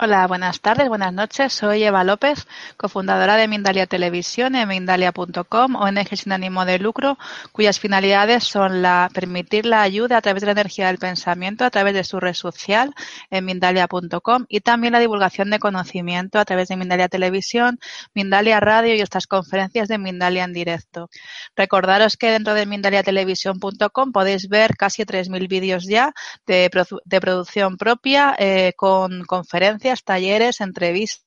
Hola, buenas tardes, buenas noches. Soy Eva López, cofundadora de Mindalia Televisión en mindalia.com, ONG sin ánimo de lucro, cuyas finalidades son la permitir la ayuda a través de la energía del pensamiento a través de su red social en mindalia.com y también la divulgación de conocimiento a través de Mindalia Televisión, Mindalia Radio y estas conferencias de Mindalia en directo. Recordaros que dentro de mindaliatelevisión.com podéis ver casi 3.000 vídeos ya de, producción propia eh, con conferencias talleres, entrevistas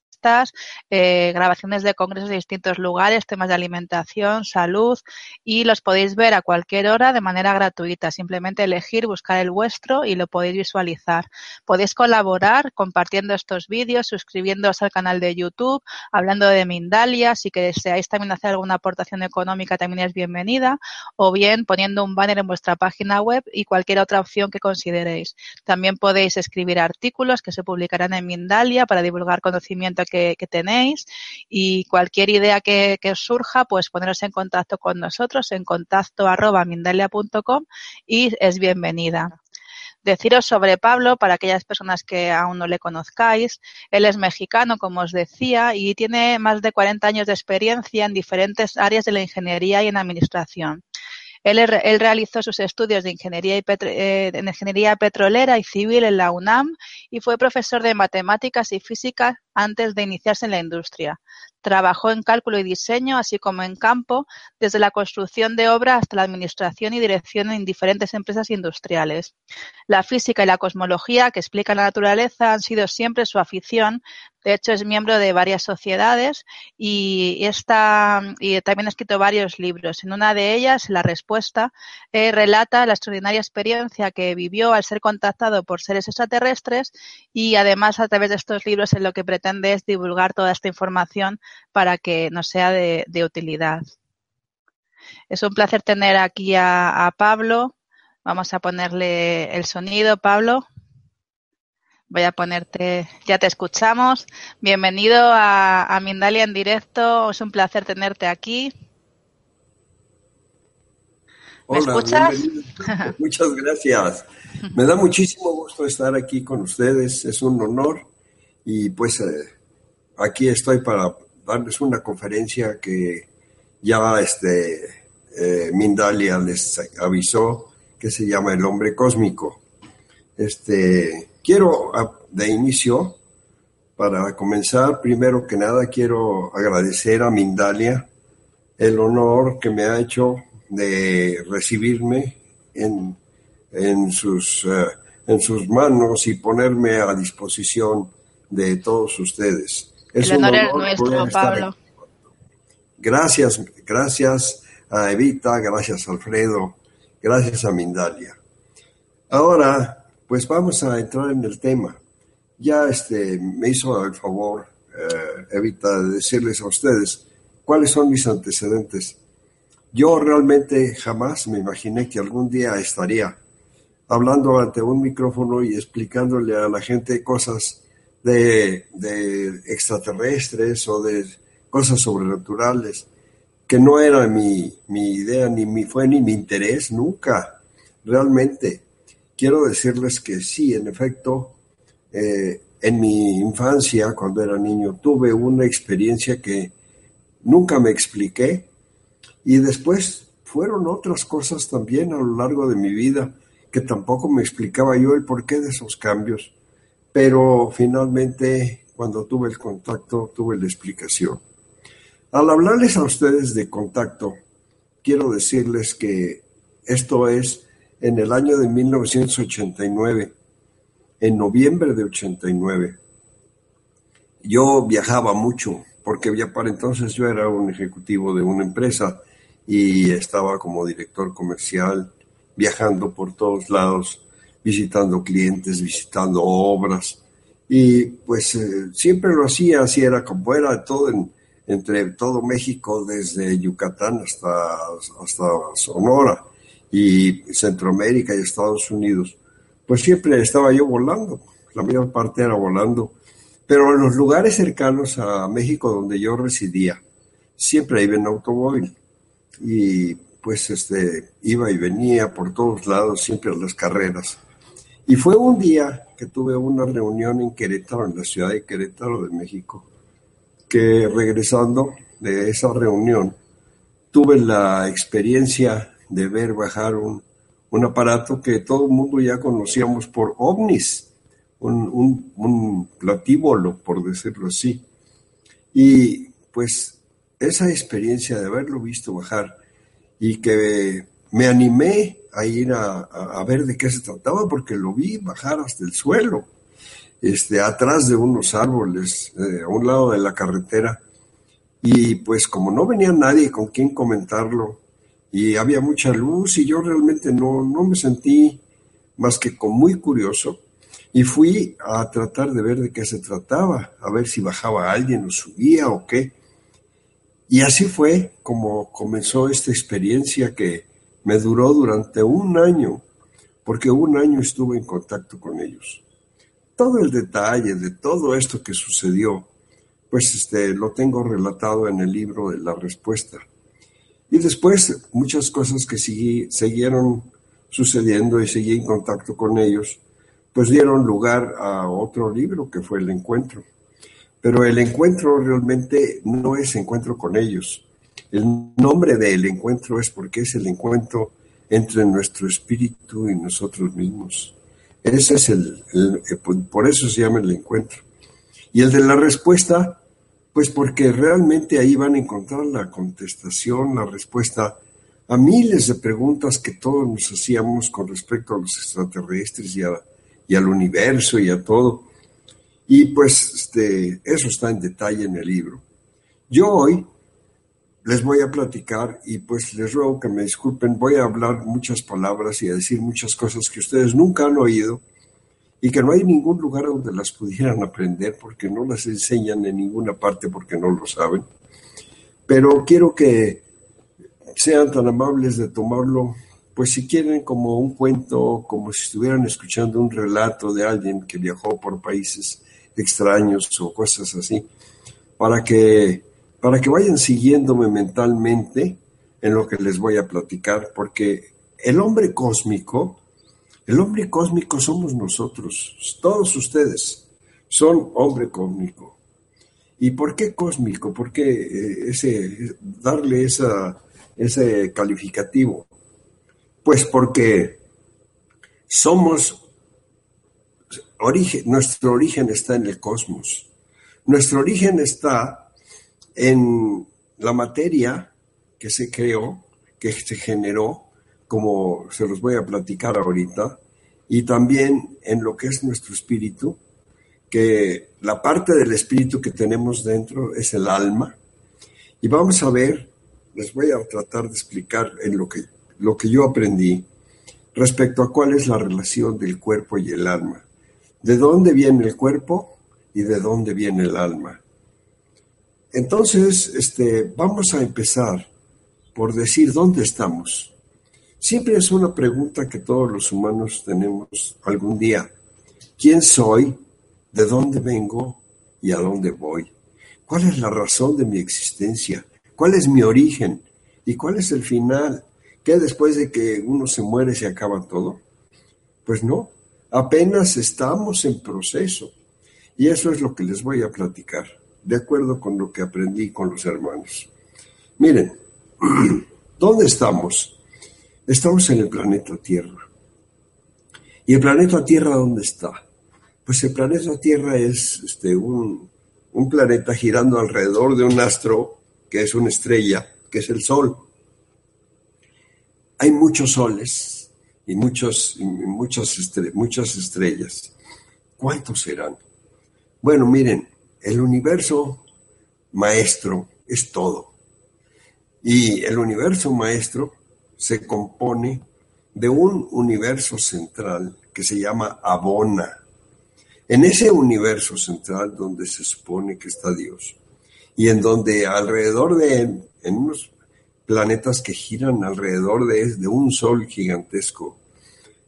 eh, grabaciones de congresos de distintos lugares, temas de alimentación, salud y los podéis ver a cualquier hora de manera gratuita. Simplemente elegir, buscar el vuestro y lo podéis visualizar. Podéis colaborar compartiendo estos vídeos, suscribiéndoos al canal de YouTube, hablando de Mindalia. Si que deseáis también hacer alguna aportación económica también es bienvenida o bien poniendo un banner en vuestra página web y cualquier otra opción que consideréis. También podéis escribir artículos que se publicarán en Mindalia para divulgar conocimiento que, tenéis y cualquier idea que, surja, pues poneros en contacto con nosotros en contacto arroba mindalia.com y es bienvenida. Deciros sobre Pablo, para aquellas personas que aún no le conozcáis, él es mexicano, como os decía, y tiene más de 40 años de experiencia en diferentes áreas de la ingeniería y en administración. Él, él realizó sus estudios de ingeniería, y eh, en ingeniería petrolera y civil en la UNAM y fue profesor de matemáticas y física antes de iniciarse en la industria. Trabajó en cálculo y diseño, así como en campo, desde la construcción de obra hasta la administración y dirección en diferentes empresas industriales. La física y la cosmología, que explican la naturaleza, han sido siempre su afición. De hecho, es miembro de varias sociedades y, está, y también ha escrito varios libros. En una de ellas, La Respuesta, eh, relata la extraordinaria experiencia que vivió al ser contactado por seres extraterrestres y además a través de estos libros en lo que pretende es divulgar toda esta información para que nos sea de, utilidad. Es un placer tener aquí a, Pablo. Vamos a ponerle el sonido, Pablo. Voy a ponerte, ya te escuchamos. Bienvenido a, Mindalia en directo. Es un placer tenerte aquí. ¿Me escuchas? Muchas gracias. Me da muchísimo gusto estar aquí con ustedes. Es un honor. Y pues eh, aquí estoy para darles una conferencia que ya este, eh, Mindalia les avisó que se llama El Hombre Cósmico. Este, quiero de inicio, para comenzar, primero que nada quiero agradecer a Mindalia el honor que me ha hecho de recibirme en, en, sus, eh, en sus manos y ponerme a disposición de todos ustedes. Es El honor, es nuestro, Pablo. Gracias, gracias a Evita, gracias a Alfredo, gracias a Mindalia. Ahora, pues vamos a entrar en el tema. Ya este, me hizo el favor, eh, Evita, de decirles a ustedes cuáles son mis antecedentes. Yo realmente jamás me imaginé que algún día estaría hablando ante un micrófono y explicándole a la gente cosas de, extraterrestres o de cosas sobrenaturales, que no era mi, idea, ni mi, fue ni mi interés nunca, realmente. Quiero decirles que sí, en efecto, eh, en mi infancia, cuando era niño, tuve una experiencia que nunca me expliqué y después fueron otras cosas también a lo largo de mi vida que tampoco me explicaba yo el porqué de esos cambios pero finalmente cuando tuve el contacto tuve la explicación. Al hablarles a ustedes de contacto, quiero decirles que esto es en el año de 1989, en noviembre de 89. Yo viajaba mucho porque ya para entonces yo era un ejecutivo de una empresa y estaba como director comercial viajando por todos lados visitando clientes, visitando obras. Y pues eh, siempre lo hacía, así era como era todo en, entre todo México, desde Yucatán hasta, hasta Sonora y Centroamérica y Estados Unidos, pues siempre estaba yo volando, la mayor parte era volando, pero en los lugares cercanos a México donde yo residía, siempre iba en automóvil y pues este iba y venía por todos lados, siempre a las carreras. Y fue un día que tuve una reunión en Querétaro, en la ciudad de Querétaro de México, que regresando de esa reunión tuve la experiencia de ver bajar un, aparato que todo el mundo ya conocíamos por ovnis, un, un, platíbolo, por decirlo así. Y pues esa experiencia de haberlo visto bajar y que me animé a ir a, ver de qué se trataba porque lo vi bajar hasta el suelo, este, atrás de unos árboles, eh, a un lado de la carretera. Y pues como no venía nadie con quien comentarlo, y había mucha luz y yo realmente no, no me sentí más que con muy curioso y fui a tratar de ver de qué se trataba, a ver si bajaba alguien o subía o qué. Y así fue como comenzó esta experiencia que me duró durante un año, porque un año estuve en contacto con ellos. Todo el detalle de todo esto que sucedió, pues este, lo tengo relatado en el libro de la respuesta. Y después muchas cosas que siguieron sucediendo y seguí en contacto con ellos, pues dieron lugar a otro libro que fue El Encuentro. Pero el encuentro realmente no es encuentro con ellos. El nombre del encuentro es porque es el encuentro entre nuestro espíritu y nosotros mismos. Ese es el, por eso se llama el encuentro. Y el de la respuesta pues porque realmente ahí van a encontrar la contestación, la respuesta a miles de preguntas que todos nos hacíamos con respecto a los extraterrestres y, al universo y a todo. Y pues este, eso está en detalle en el libro. Yo hoy les voy a platicar y pues les ruego que me disculpen, voy a hablar muchas palabras y a decir muchas cosas que ustedes nunca han oído y que no hay ningún lugar donde las pudieran aprender porque no las enseñan en ninguna parte porque no lo saben. Pero quiero que sean tan amables de tomarlo, pues si quieren como un cuento, como si estuvieran escuchando un relato de alguien que viajó por países extraños o cosas así, para que, para que vayan siguiéndome mentalmente en lo que les voy a platicar, porque el hombre cósmico, el hombre cósmico somos nosotros, todos ustedes son hombre cósmico. ¿Y por qué cósmico? ¿Por qué eh, ese, darle ese calificativo? Pues porque somos, origen, nuestro origen está en el cosmos. Nuestro origen está en la materia que se creó, que se generó, como se los voy a platicar ahorita, y también en lo que es nuestro espíritu, que la parte del espíritu que tenemos dentro es el alma. Y vamos a ver, les voy a tratar de explicar en lo que, lo que yo aprendí respecto a cuál es la relación del cuerpo y el alma. ¿De dónde viene el cuerpo y de dónde viene el alma? Entonces, este, vamos a empezar por decir dónde estamos. Siempre es una pregunta que todos los humanos tenemos algún día. ¿Quién soy? ¿De dónde vengo? ¿Y a dónde voy? ¿Cuál es la razón de mi existencia? ¿Cuál es mi origen? ¿Y cuál es el final? ¿Qué después de que uno se muere se acaba todo? Pues no, apenas estamos en proceso. Y eso es lo que les voy a platicar, de acuerdo con lo que aprendí con los hermanos. Miren, ¿dónde estamos? Estamos en el planeta Tierra. ¿Y el planeta Tierra dónde está? Pues el planeta Tierra es este, un, planeta girando alrededor de un astro que es una estrella, que es el Sol. Hay muchos soles y, muchos, muchas, muchas estrellas. ¿Cuántos serán? Bueno, miren, el universo maestro es todo. Y el universo maestro se compone de un universo central que se llama Abona. En ese universo central donde se supone que está Dios. y en donde alrededor de, en unos planetas que giran alrededor de, de un sol gigantesco,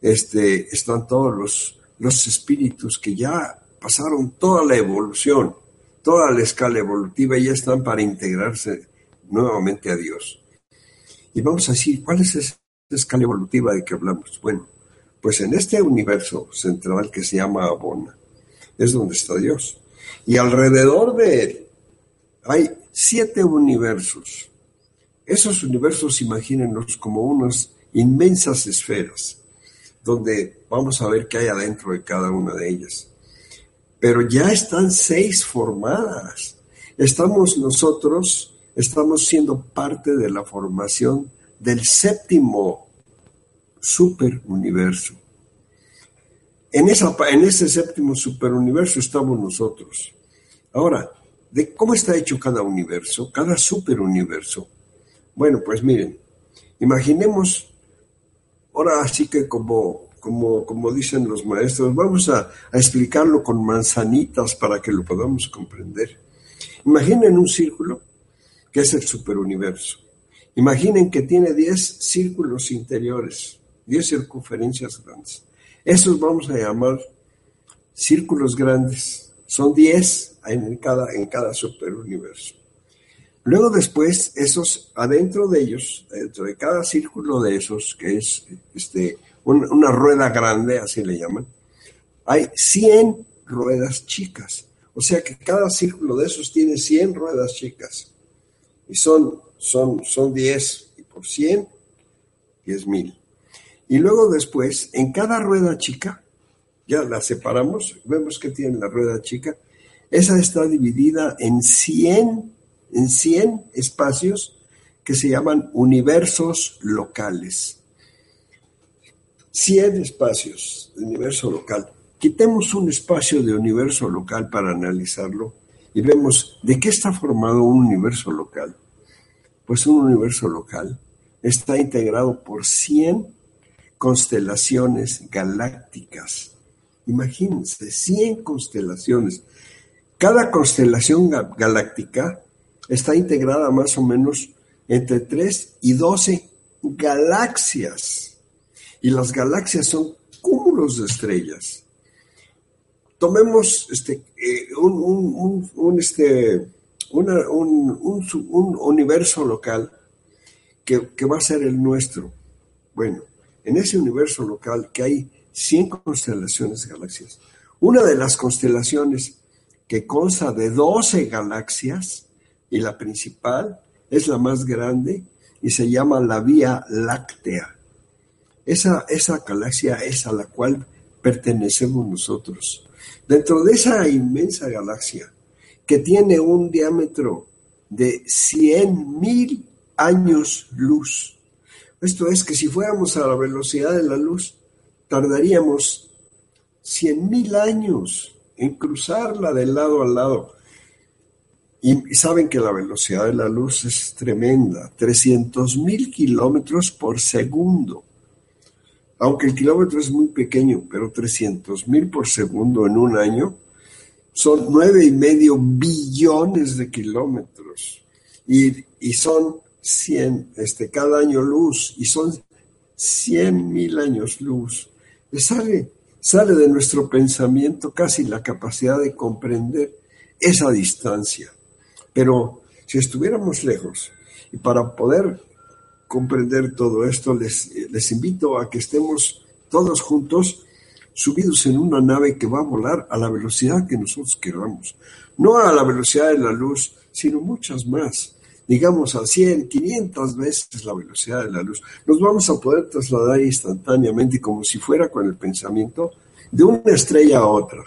este, están todos los, los espíritus que ya pasaron toda la evolución, toda la escala evolutiva y ya están para integrarse nuevamente a Dios. Y vamos a decir, ¿cuál es esa escala evolutiva de que hablamos? Bueno, pues en este universo central que se llama Abona, es donde está Dios. Y alrededor de él hay siete universos. Esos universos, imagínenlos como unas inmensas esferas, donde vamos a ver qué hay adentro de cada una de ellas. Pero ya están seis formadas. Estamos nosotros, estamos siendo parte de la formación del séptimo superuniverso. En, esa, en ese séptimo superuniverso estamos nosotros. Ahora, ¿de cómo está hecho cada universo, cada superuniverso? Bueno, pues miren, imaginemos, ahora así que como, como, como dicen los maestros, vamos a, explicarlo con manzanitas para que lo podamos comprender. Imaginen un círculo que es el superuniverso. Imaginen que tiene 10 círculos interiores, 10 circunferencias grandes. Esos vamos a llamar círculos grandes. Son 10 en cada, en cada superuniverso. Luego después, esos, adentro de ellos, dentro de cada círculo de esos, que es este, una rueda grande, así le llaman, hay 100 ruedas chicas. O sea que cada círculo de esos tiene 100 ruedas chicas. Y son, son, son 10 y por 100, 10 mil. Y luego después, en cada rueda chica, ya la separamos, vemos que tiene la rueda chica, esa está dividida en 100, en 100 espacios que se llaman universos locales. 100 espacios de universo local. Quitemos un espacio de universo local para analizarlo y vemos de qué está formado un universo local. Pues un universo local está integrado por 100 constelaciones galácticas. Imagínense, 100 constelaciones. Cada constelación galáctica está integrada más o menos entre 3 y 12 galaxias. Y las galaxias son cúmulos de estrellas. Tomemos este, eh, un, este, un, universo local que, que va a ser el nuestro. Bueno, en ese universo local que hay 100 constelaciones de galaxias. Una de las constelaciones que consta de 12 galaxias y la principal es la más grande y se llama la Vía Láctea. Esa, esa galaxia es a la cual pertenecemos nosotros. Dentro de esa inmensa galaxia que tiene un diámetro de 100 mil años luz, esto es que si fuéramos a la velocidad de la luz, tardaríamos cien mil años en cruzarla de lado a lado. Y saben que la velocidad de la luz es tremenda, 300 mil kilómetros por segundo. Aunque el kilómetro es muy pequeño, pero 300 mil por segundo en un año son nueve y medio billones de kilómetros. Y, son 100, este, cada año luz, y son 100 mil años luz. sale, sale de nuestro pensamiento casi la capacidad de comprender esa distancia. Pero si estuviéramos lejos, y para poder comprender todo esto, les, les invito a que estemos todos juntos subidos en una nave que va a volar a la velocidad que nosotros queramos. No a la velocidad de la luz, sino muchas más digamos a 100, 500 veces la velocidad de la luz, nos vamos a poder trasladar instantáneamente como si fuera con el pensamiento de una estrella a otra.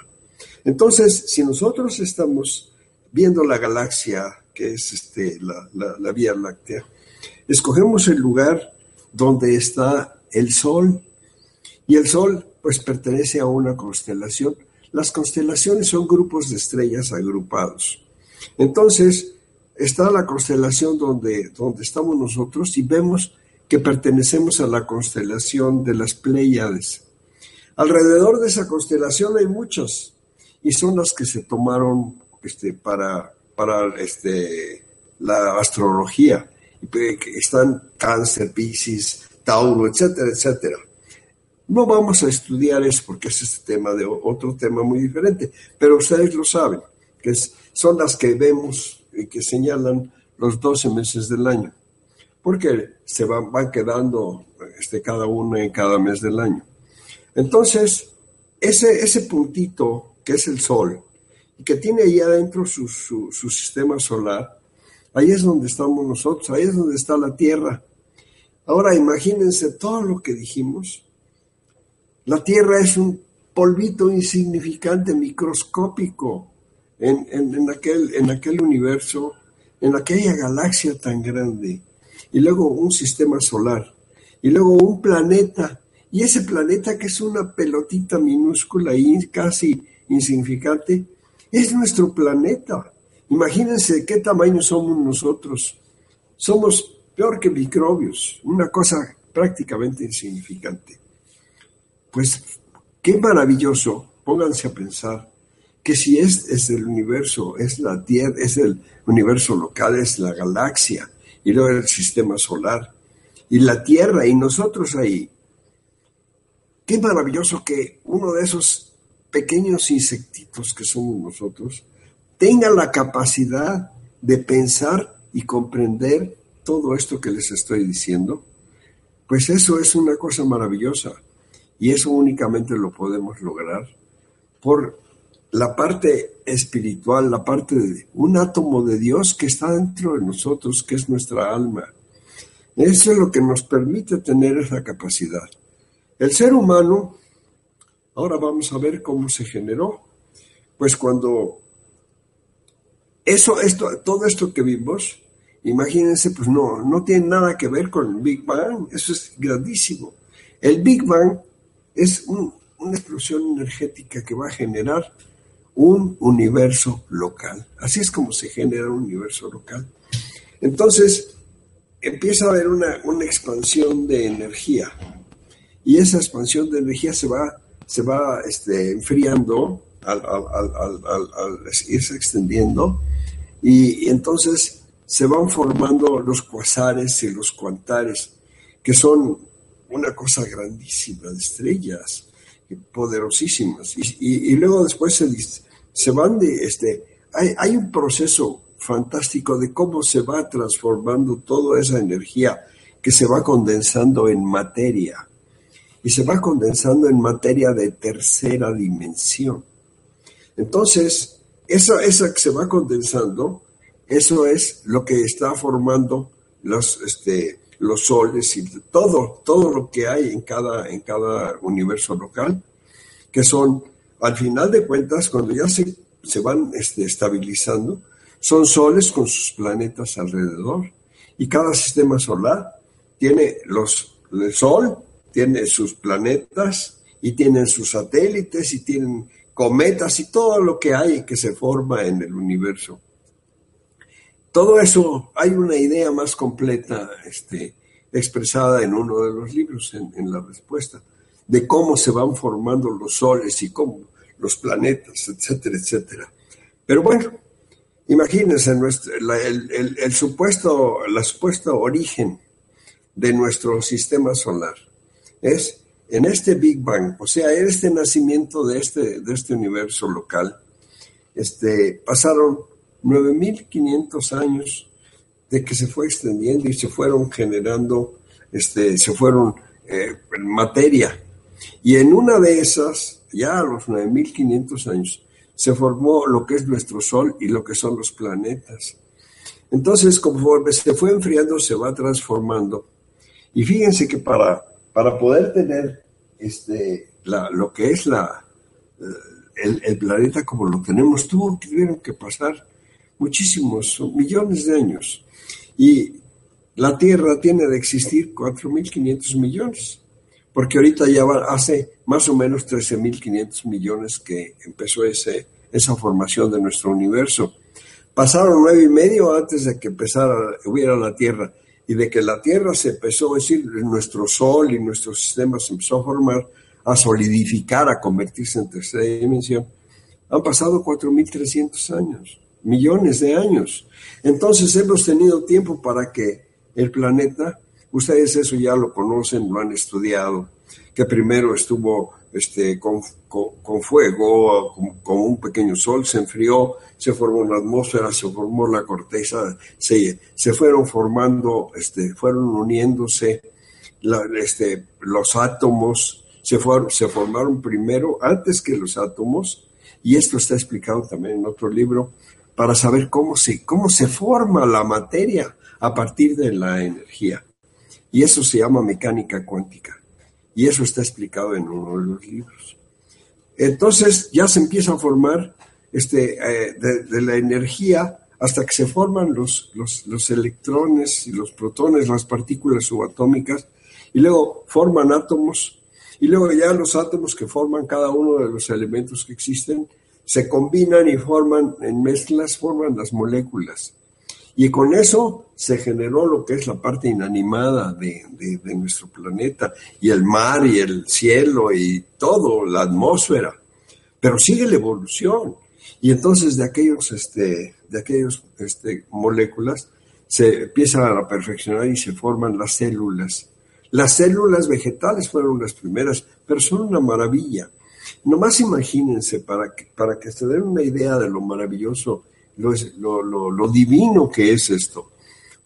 Entonces, si nosotros estamos viendo la galaxia, que es este, la, la Vía Láctea, escogemos el lugar donde está el Sol, y el Sol pues pertenece a una constelación. Las constelaciones son grupos de estrellas agrupados. Entonces, está la constelación donde, donde estamos nosotros y vemos que pertenecemos a la constelación de las Pléyades. Alrededor de esa constelación hay muchas y son las que se tomaron este, para, para este, la astrología. Están cáncer, piscis, tauro, etcétera, etcétera. No vamos a estudiar eso porque es este otro tema muy diferente, pero ustedes lo saben, que son las que vemos y que señalan los 12 meses del año, porque se van, van quedando este, cada uno en cada mes del año. Entonces, ese, ese puntito que es el Sol, y que tiene ahí adentro su, su sistema solar, ahí es donde estamos nosotros, ahí es donde está la Tierra. Ahora imagínense todo lo que dijimos, la Tierra es un polvito insignificante, microscópico, en, aquel, en aquel universo, en aquella galaxia tan grande, y luego un sistema solar, y luego un planeta, y ese planeta que es una pelotita minúscula y casi insignificante, es nuestro planeta. Imagínense de qué tamaño somos nosotros. Somos peor que microbios, una cosa prácticamente insignificante. Pues qué maravilloso, pónganse a pensar, que si es, es el universo, es la Tierra, es el universo local, es la galaxia, y luego el sistema solar, y la Tierra, y nosotros ahí. Qué maravilloso que uno de esos pequeños insectitos que somos nosotros tenga la capacidad de pensar y comprender todo esto que les estoy diciendo. Pues eso es una cosa maravillosa. Y eso únicamente lo podemos lograr por la parte espiritual, la parte de un átomo de Dios que está dentro de nosotros, que es nuestra alma. Eso es lo que nos permite tener esa capacidad. El ser humano, ahora vamos a ver cómo se generó. Pues cuando eso, esto, todo esto que vimos, imagínense, pues no, no tiene nada que ver con el Big Bang, eso es grandísimo. El Big Bang es una explosión energética que va a generar un universo local. Así es como se genera un universo local. Entonces, empieza a haber una, expansión de energía y esa expansión de energía se va, se va este, enfriando al, irse extendiendo y, y, entonces se van formando los cuasares y los cuantares, que son una cosa grandísima de estrellas poderosísimas. Y, luego después se, se van de, este, hay, hay un proceso fantástico de cómo se va transformando toda esa energía que se va condensando en materia. Y se va condensando en materia de tercera dimensión. Entonces, esa, esa que se va condensando, eso es lo que está formando los, este, los soles y todo, todo lo que hay en cada, en cada universo local, que son, al final de cuentas, cuando ya se, se van este, estabilizando, son soles con sus planetas alrededor. Y cada sistema solar tiene los, el Sol, tiene sus planetas y tienen sus satélites y tienen cometas y todo lo que hay que se forma en el universo. Todo eso, hay una idea más completa este, expresada en uno de los libros, en, la respuesta, de cómo se van formando los soles y cómo los planetas, etcétera, etcétera. Pero bueno, imagínense nuestro, el, el, supuesto, el supuesto origen de nuestro sistema solar. Es en este Big Bang, o sea, en este nacimiento de este, de este universo local, este, pasaron 9.500 años de que se fue extendiendo y se fueron generando, este, se fueron eh, materia. Y en una de esas, ya a los 9.500 años, se formó lo que es nuestro Sol y lo que son los planetas. Entonces, conforme se fue enfriando, se va transformando. Y fíjense que para, para poder tener este, lo que es la, el, planeta como lo tenemos, tuvo, tuvieron que pasar muchísimos, millones de años. Y la Tierra tiene de existir 4.500 millones, porque ahorita ya hace más o menos 13.500 millones que empezó ese, esa formación de nuestro universo. Pasaron nueve y medio antes de que empezara, hubiera la Tierra, y de que la Tierra se empezó, a decir, nuestro Sol y nuestro sistema se empezó a formar, a solidificar, a convertirse en tercera dimensión, han pasado 4.300 años. millones de años. Entonces hemos tenido tiempo para que el planeta, ustedes eso ya lo conocen, lo han estudiado, que primero estuvo este, con, con, fuego, con, un pequeño sol, se enfrió, se formó una atmósfera, se formó la corteza, se, se fueron formando, este, fueron uniéndose este, los átomos, se, se formaron primero, antes que los átomos, y esto está explicado también en otro libro, para saber cómo se, cómo se forma la materia a partir de la energía. Y eso se llama mecánica cuántica. Y eso está explicado en uno de los libros. Entonces ya se empieza a formar este, eh, de, la energía hasta que se forman los, los, los, electrones y los protones, las partículas subatómicas, y luego forman átomos, y luego ya los átomos que forman cada uno de los elementos que existen se combinan y forman en mezclas, forman las moléculas. Y con eso se generó lo que es la parte inanimada de, nuestro planeta, y el mar, y el cielo, y todo, la atmósfera. Pero sigue la evolución. Y entonces de aquellos, este, de aquellos este, moléculas se empiezan a perfeccionar y se forman las células. Las células vegetales fueron las primeras, pero son una maravilla. Nomás imagínense, para que, para que se den una idea de lo maravilloso lo, divino que es esto.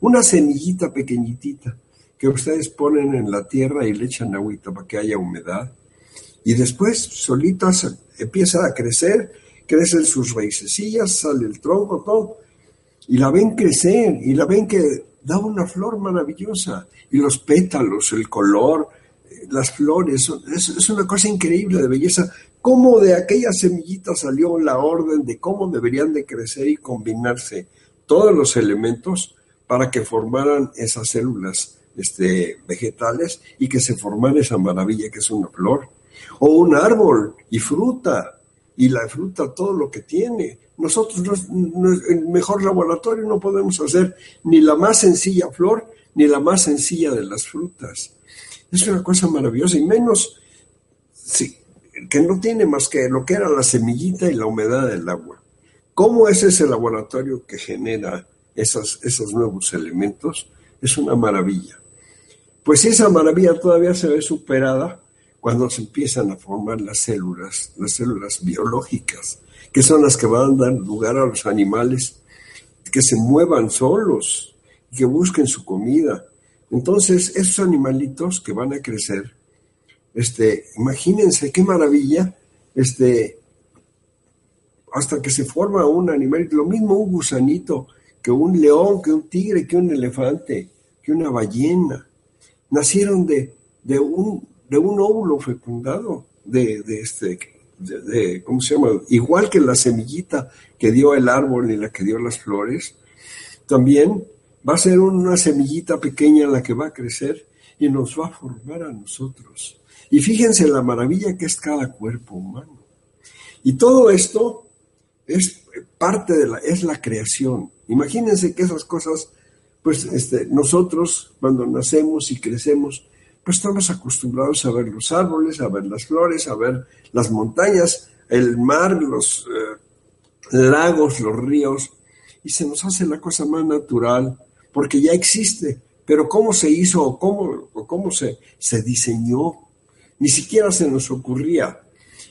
Una semillita pequeñitita que ustedes ponen en la tierra y le echan agüita para que haya humedad. Y después solita empieza a crecer, crecen sus raícesillas, sale el tronco, todo. Y la ven crecer y la ven que da una flor maravillosa. Y los pétalos, el color, eh, las flores, es una cosa increíble de belleza cómo de aquella semillita salió la orden de cómo deberían de crecer y combinarse todos los elementos para que formaran esas células este, vegetales y que se formara esa maravilla que es una flor. O un árbol y fruta, y la fruta todo lo que tiene. Nosotros, en el mejor laboratorio, no podemos hacer ni la más sencilla flor ni la más sencilla de las frutas. Es una cosa maravillosa y menos, sí, que no tiene más que lo que era la semillita y la humedad del agua. ¿Cómo es ese laboratorio que genera esos, esos nuevos elementos? Es una maravilla. Pues esa maravilla todavía se ve superada cuando se empiezan a formar las células, las células biológicas, que son las que van a dar lugar a los animales que se muevan solos, que busquen su comida. Entonces, esos animalitos que van a crecer este, imagínense qué maravilla, este, hasta que se forma un animal, lo mismo un gusanito, que un león, que un tigre, que un elefante, que una ballena. Nacieron de, de, un, de un óvulo fecundado, de, de este, de, ¿cómo se llama? Igual que la semillita que dio el árbol y la que dio las flores, también va a ser una semillita pequeña la que va a crecer y nos va a formar a nosotros. Y fíjense la maravilla que es cada cuerpo humano. Y todo esto es parte de la, es la creación. Imagínense que esas cosas, pues este, nosotros cuando nacemos y crecemos, pues estamos acostumbrados a ver los árboles, a ver las flores, a ver las montañas, el mar, los eh, lagos, los ríos, y se nos hace la cosa más natural, porque ya existe. Pero cómo se hizo o cómo, cómo se, se diseñó ni siquiera se nos ocurría.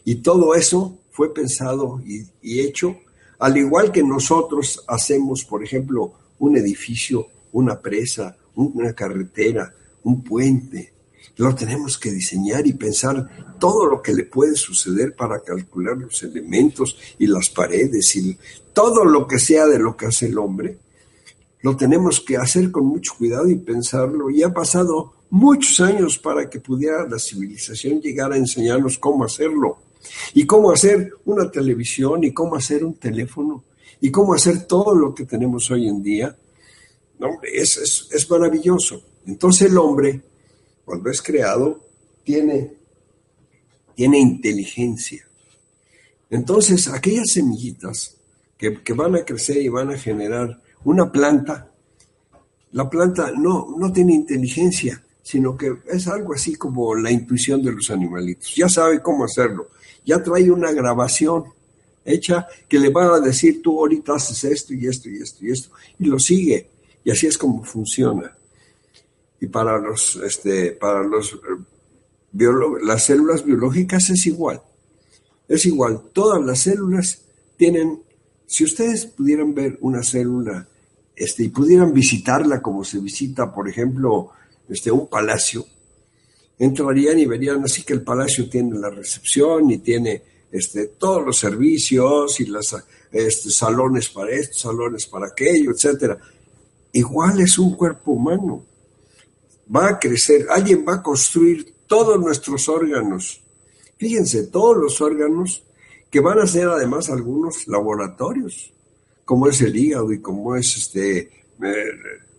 Y todo eso fue pensado y, hecho, al igual que nosotros hacemos, por ejemplo, un edificio, una presa, una carretera, un puente. Lo tenemos que diseñar y pensar todo lo que le puede suceder para calcular los elementos y las paredes y todo lo que sea de lo que hace el hombre. Lo tenemos que hacer con mucho cuidado y pensarlo. Y ha pasado muchos años para que pudiera la civilización llegar a enseñarnos cómo hacerlo y cómo hacer una televisión y cómo hacer un teléfono y cómo hacer todo lo que tenemos hoy en día. es, es maravilloso. Entonces el hombre, cuando es creado, tiene, tiene inteligencia. Entonces aquellas semillitas que, que van a crecer y van a generar una planta, la planta no, no tiene inteligencia, sino que es algo así como la intuición de los animalitos. Ya sabe cómo hacerlo, ya trae una grabación hecha que le van a decir tú ahorita haces esto y esto y esto y esto y lo sigue y así es como funciona. Y para los, este, para los eh, las células biológicas es igual. Es igual. Todas las células tienen, si ustedes pudieran ver una célula este, y pudieran visitarla como se visita, por ejemplo, este, un palacio, entrarían y verían así que el palacio tiene la recepción y tiene este, todos los servicios y los este, salones para esto, salones para aquello, etcétera. Igual es un cuerpo humano. Va a crecer, alguien va a construir todos nuestros órganos. Fíjense, todos los órganos que van a ser además algunos laboratorios, como es el hígado y como es este eh,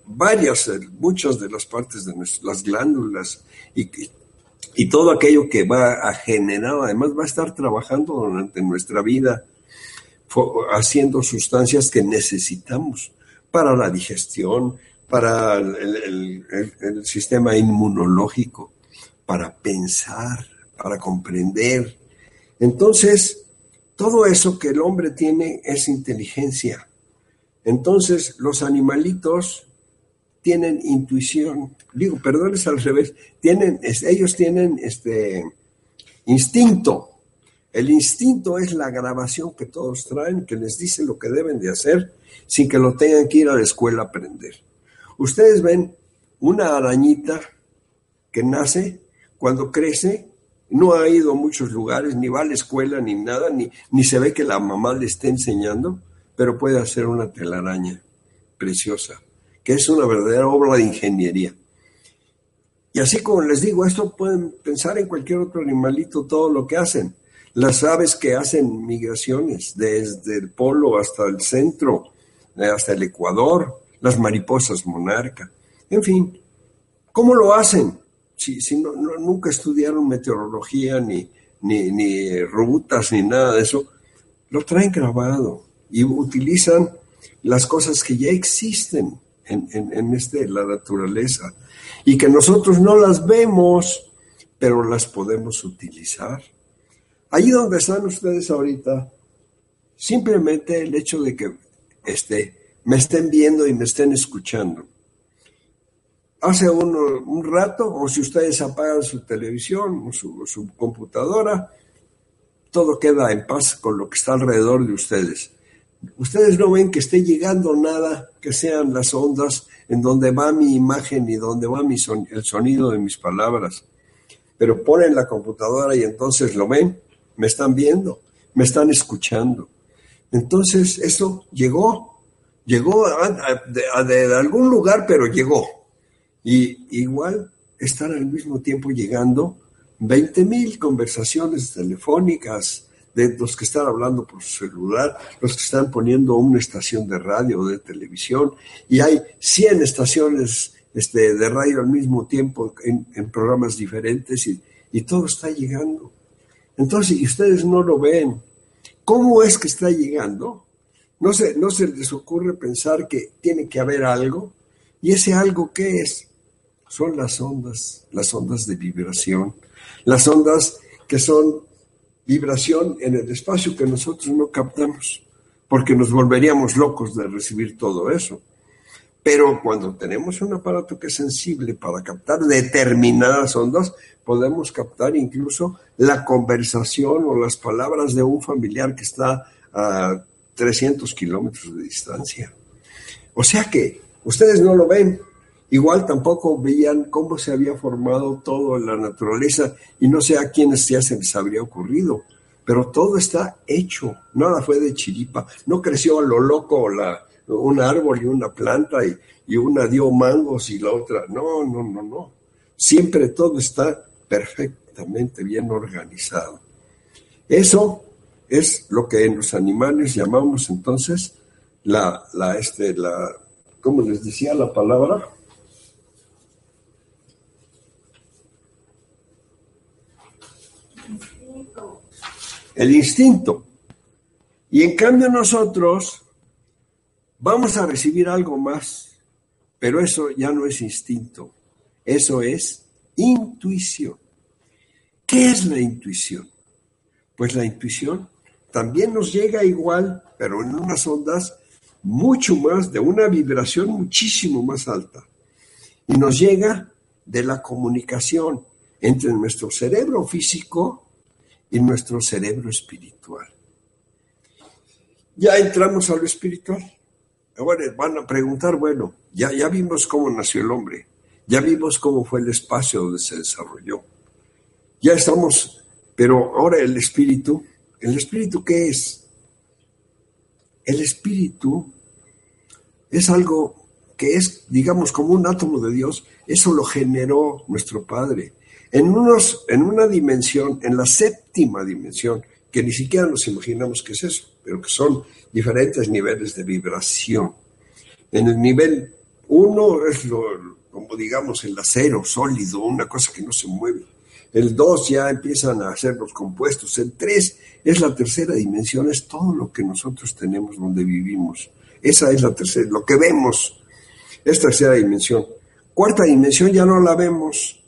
varias, eh, muchas de las partes de las glándulas y, y todo aquello que va a generar, además va a estar trabajando durante nuestra vida, haciendo sustancias que necesitamos para la digestión, para el, sistema inmunológico, para pensar, para comprender. Entonces, todo eso que el hombre tiene es inteligencia. Entonces, los animalitos tienen intuición, digo, perdón, es al revés, tienen, ellos tienen este instinto. El instinto es la grabación que todos traen, que les dice lo que deben de hacer sin que lo tengan que ir a la escuela a aprender. Ustedes ven una arañita que nace, cuando crece, no ha ido a muchos lugares, ni va a la escuela, ni nada, ni, ni se ve que la mamá le esté enseñando, pero puede hacer una telaraña preciosa que es una verdadera obra de ingeniería. Y así como les digo, esto pueden pensar en cualquier otro animalito, todo lo que hacen. Las aves que hacen migraciones desde el polo hasta el centro, eh, hasta el Ecuador, las mariposas monarca, en fin, ¿cómo lo hacen? Si, si no, nunca estudiaron meteorología, ni, ni, ni rutas, ni nada de eso, lo traen grabado y utilizan las cosas que ya existen en, este, la naturaleza y que nosotros no las vemos, pero las podemos utilizar. Allí donde están ustedes ahorita, simplemente el hecho de que este, me estén viendo y me estén escuchando. Hace un rato, o si ustedes apagan su televisión o su, su computadora, todo queda en paz con lo que está alrededor de ustedes. Ustedes no ven que esté llegando nada que sean las ondas en donde va mi imagen y donde va mi el sonido de mis palabras. Pero ponen la computadora y entonces lo ven, me están viendo, me están escuchando. Entonces eso llegó, llegó de, algún lugar, pero llegó. Y igual están al mismo tiempo llegando 20 mil conversaciones telefónicas, de los que están hablando por su celular, los que están poniendo una estación de radio o de televisión, y hay 100 estaciones este, de radio al mismo tiempo en, programas diferentes y, y, todo está llegando. Entonces, y ustedes no lo ven, ¿cómo es que está llegando? No se, no se les ocurre pensar que tiene que haber algo, y ese algo ¿qué es? Son las ondas, las ondas de vibración, las ondas que son vibración en el espacio que nosotros no captamos, porque nos volveríamos locos de recibir todo eso. Pero cuando tenemos un aparato que es sensible para captar determinadas ondas, podemos captar incluso la conversación o las palabras de un familiar que está a 300 kilómetros de distancia. O sea que ustedes no lo ven, Igual tampoco veían cómo se había formado todo en la naturaleza y no sé a quiénes ya se les habría ocurrido, pero todo está hecho, nada fue de chiripa, no creció a lo loco la, un árbol y una planta y, y una dio mangos y la otra, no, no, no, no, siempre todo está perfectamente bien organizado. Eso es lo que en los animales llamamos entonces la, la, este, la, ¿cómo les decía la palabra? El instinto. Y en cambio nosotros vamos a recibir algo más, pero eso ya no es instinto, eso es intuición. ¿Qué es la intuición? Pues la intuición también nos llega igual, pero en unas ondas mucho más, de una vibración muchísimo más alta. Y nos llega de la comunicación entre nuestro cerebro físico y nuestro cerebro espiritual. Ya entramos a lo espiritual. Ahora van a preguntar, bueno, ya, ya vimos cómo nació el hombre, ya vimos cómo fue el espacio donde se desarrolló. Ya estamos, pero ahora el espíritu, ¿el espíritu qué es? El espíritu es algo que es, digamos, como un átomo de Dios, eso lo generó nuestro Padre. En, unos, en una dimensión, en la séptima dimensión, que ni siquiera nos imaginamos qué es eso, pero que son diferentes niveles de vibración. En el nivel uno es lo, como digamos el acero sólido, una cosa que no se mueve. El 2 ya empiezan a hacer los compuestos. El 3 es la tercera dimensión, es todo lo que nosotros tenemos donde vivimos. Esa es la tercera, lo que vemos es tercera dimensión. Cuarta dimensión ya no la vemos,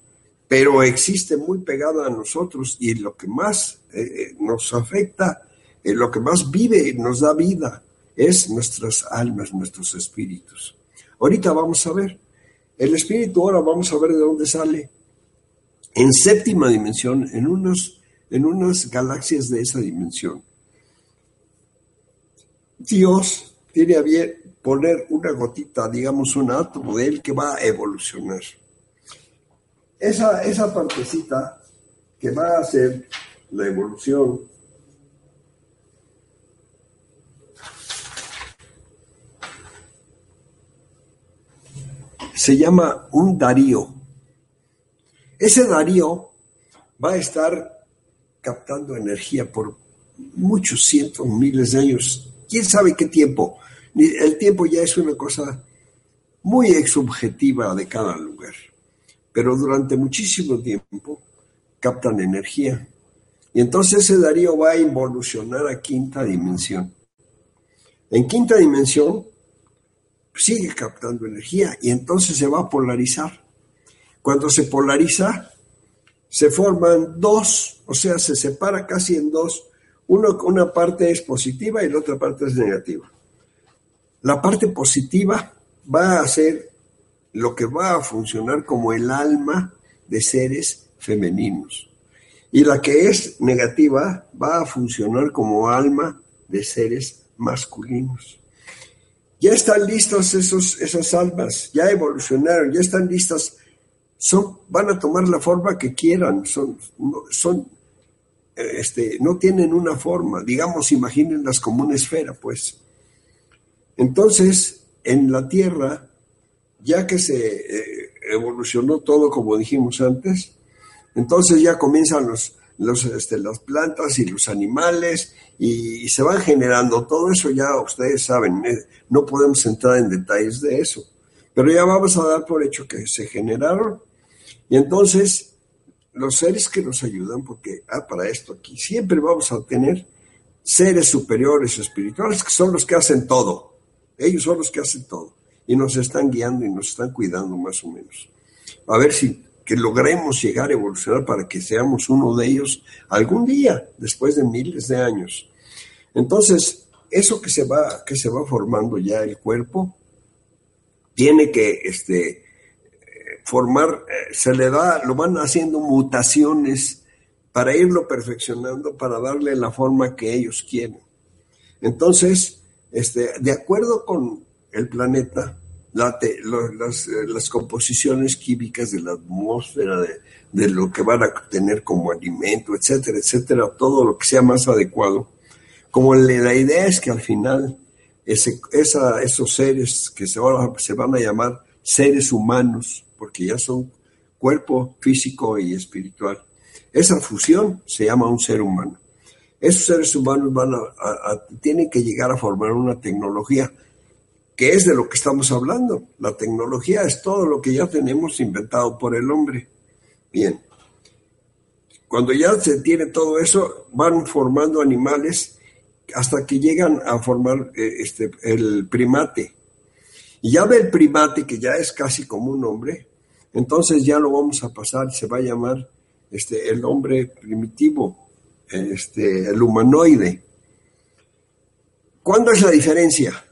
pero existe muy pegada a nosotros y lo que más eh, eh, nos afecta, lo que más vive, nos da vida, es nuestras almas, nuestros espíritus. Ahorita vamos a ver. El espíritu ahora vamos a ver de dónde sale. En séptima dimensión, en, unos, en unas galaxias de esa dimensión. Dios tiene a bien poner una gotita, digamos un átomo de él que va a evolucionar. Esa, esa partecita que va a ser la evolución se llama un Darío. Ese Darío va a estar captando energía por muchos cientos, miles de años. ¿Quién sabe qué tiempo? El tiempo ya es una cosa muy subjetiva de cada lugar, pero durante muchísimo tiempo captan energía. Y entonces ese Darío va a involucionar a quinta dimensión. En quinta dimensión sigue captando energía y entonces se va a polarizar. Cuando se polariza, se forman dos, o sea, se separa casi en dos. Uno, una parte es positiva y la otra parte es negativa. La parte positiva va a ser lo que va a funcionar como el alma de seres femeninos. Y la que es negativa va a funcionar como alma de seres masculinos. Ya están listos esos, esas almas, ya evolucionaron, ya están listas, son, van a tomar la forma que quieran, son, son, este, no tienen una forma, digamos, imagínenlas como una esfera, pues. Entonces, en la Tierra, ya que se eh, evolucionó todo como dijimos antes, entonces ya comienzan los, los, este, las plantas y los animales y, se van generando. Todo eso ya ustedes saben, eh, no podemos entrar en detalles de eso, pero ya vamos a dar por hecho que se generaron y entonces los seres que nos ayudan, porque ah, para esto aquí siempre vamos a tener seres superiores espirituales que son los que hacen todo. Ellos son los que hacen todo y nos están guiando y nos están cuidando más o menos. A ver si que logremos llegar a evolucionar para que seamos uno de ellos algún día, después de miles de años. Entonces, eso que se va, que se va formando ya el cuerpo, tiene que este, formar, eh, se le da, lo van haciendo mutaciones para irlo perfeccionando, para darle la forma que ellos quieren. Entonces, este, de acuerdo con el planeta, eh, las, composiciones químicas de la atmósfera, de, lo que van a tener como alimento, etcétera, etcétera, todo lo que sea más adecuado. Como la idea es que al final ese, esos seres que se, ahora se van a llamar seres humanos, porque ya son cuerpo físico y espiritual, esa fusión se llama un ser humano. Esos seres humanos van tienen que llegar a formar una tecnología que es de lo que estamos hablando. La tecnología es todo lo que ya tenemos inventado por el hombre. Bien. Cuando ya se tiene todo eso, van formando animales hasta que llegan a formar eh, este, el primate. Y ya del primate, que ya es casi como un hombre, entonces ya lo vamos a pasar, se va a llamar este, el hombre primitivo, este, el humanoide. ¿Cuándo es la diferencia?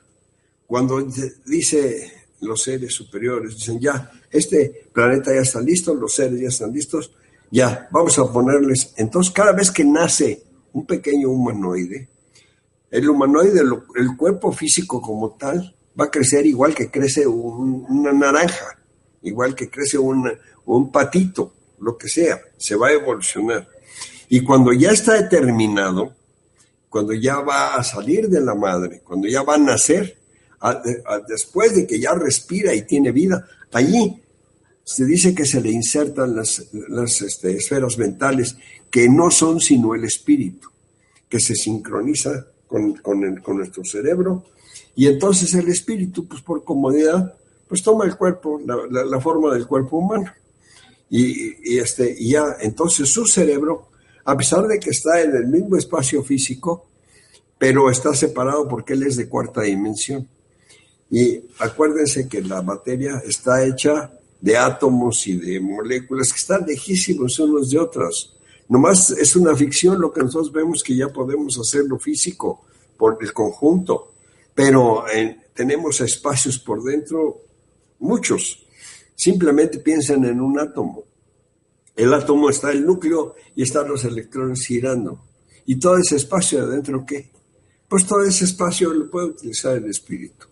Cuando dice los seres superiores, dicen ya, este planeta ya está listo, los seres ya están listos, ya, vamos a ponerles. Entonces, cada vez que nace un pequeño humanoide, el humanoide, el cuerpo físico como tal, va a crecer igual que crece una naranja, igual que crece un patito, lo que sea, se va a evolucionar. Y cuando ya está determinado, cuando ya va a salir de la madre, cuando ya va a nacer, después de que ya respira y tiene vida, allí se dice que se le insertan las, este, esferas mentales que no son sino el espíritu, que se sincroniza con, con, nuestro cerebro y entonces el espíritu, pues por comodidad, pues toma el cuerpo, la, forma del cuerpo humano. Y, y, este, y ya, entonces su cerebro a pesar de que está en el mismo espacio físico, pero está separado porque él es de cuarta dimensión. Y acuérdense que la materia está hecha de átomos y de moléculas que están lejísimos unos de otros. Nomás es una ficción lo que nosotros vemos que ya podemos hacerlo físico por el conjunto, pero eh, tenemos espacios por dentro, muchos. Simplemente piensen en un átomo. El átomo está el núcleo y están los electrones girando. ¿Y todo ese espacio de adentro qué? Pues todo ese espacio lo puede utilizar el espíritu.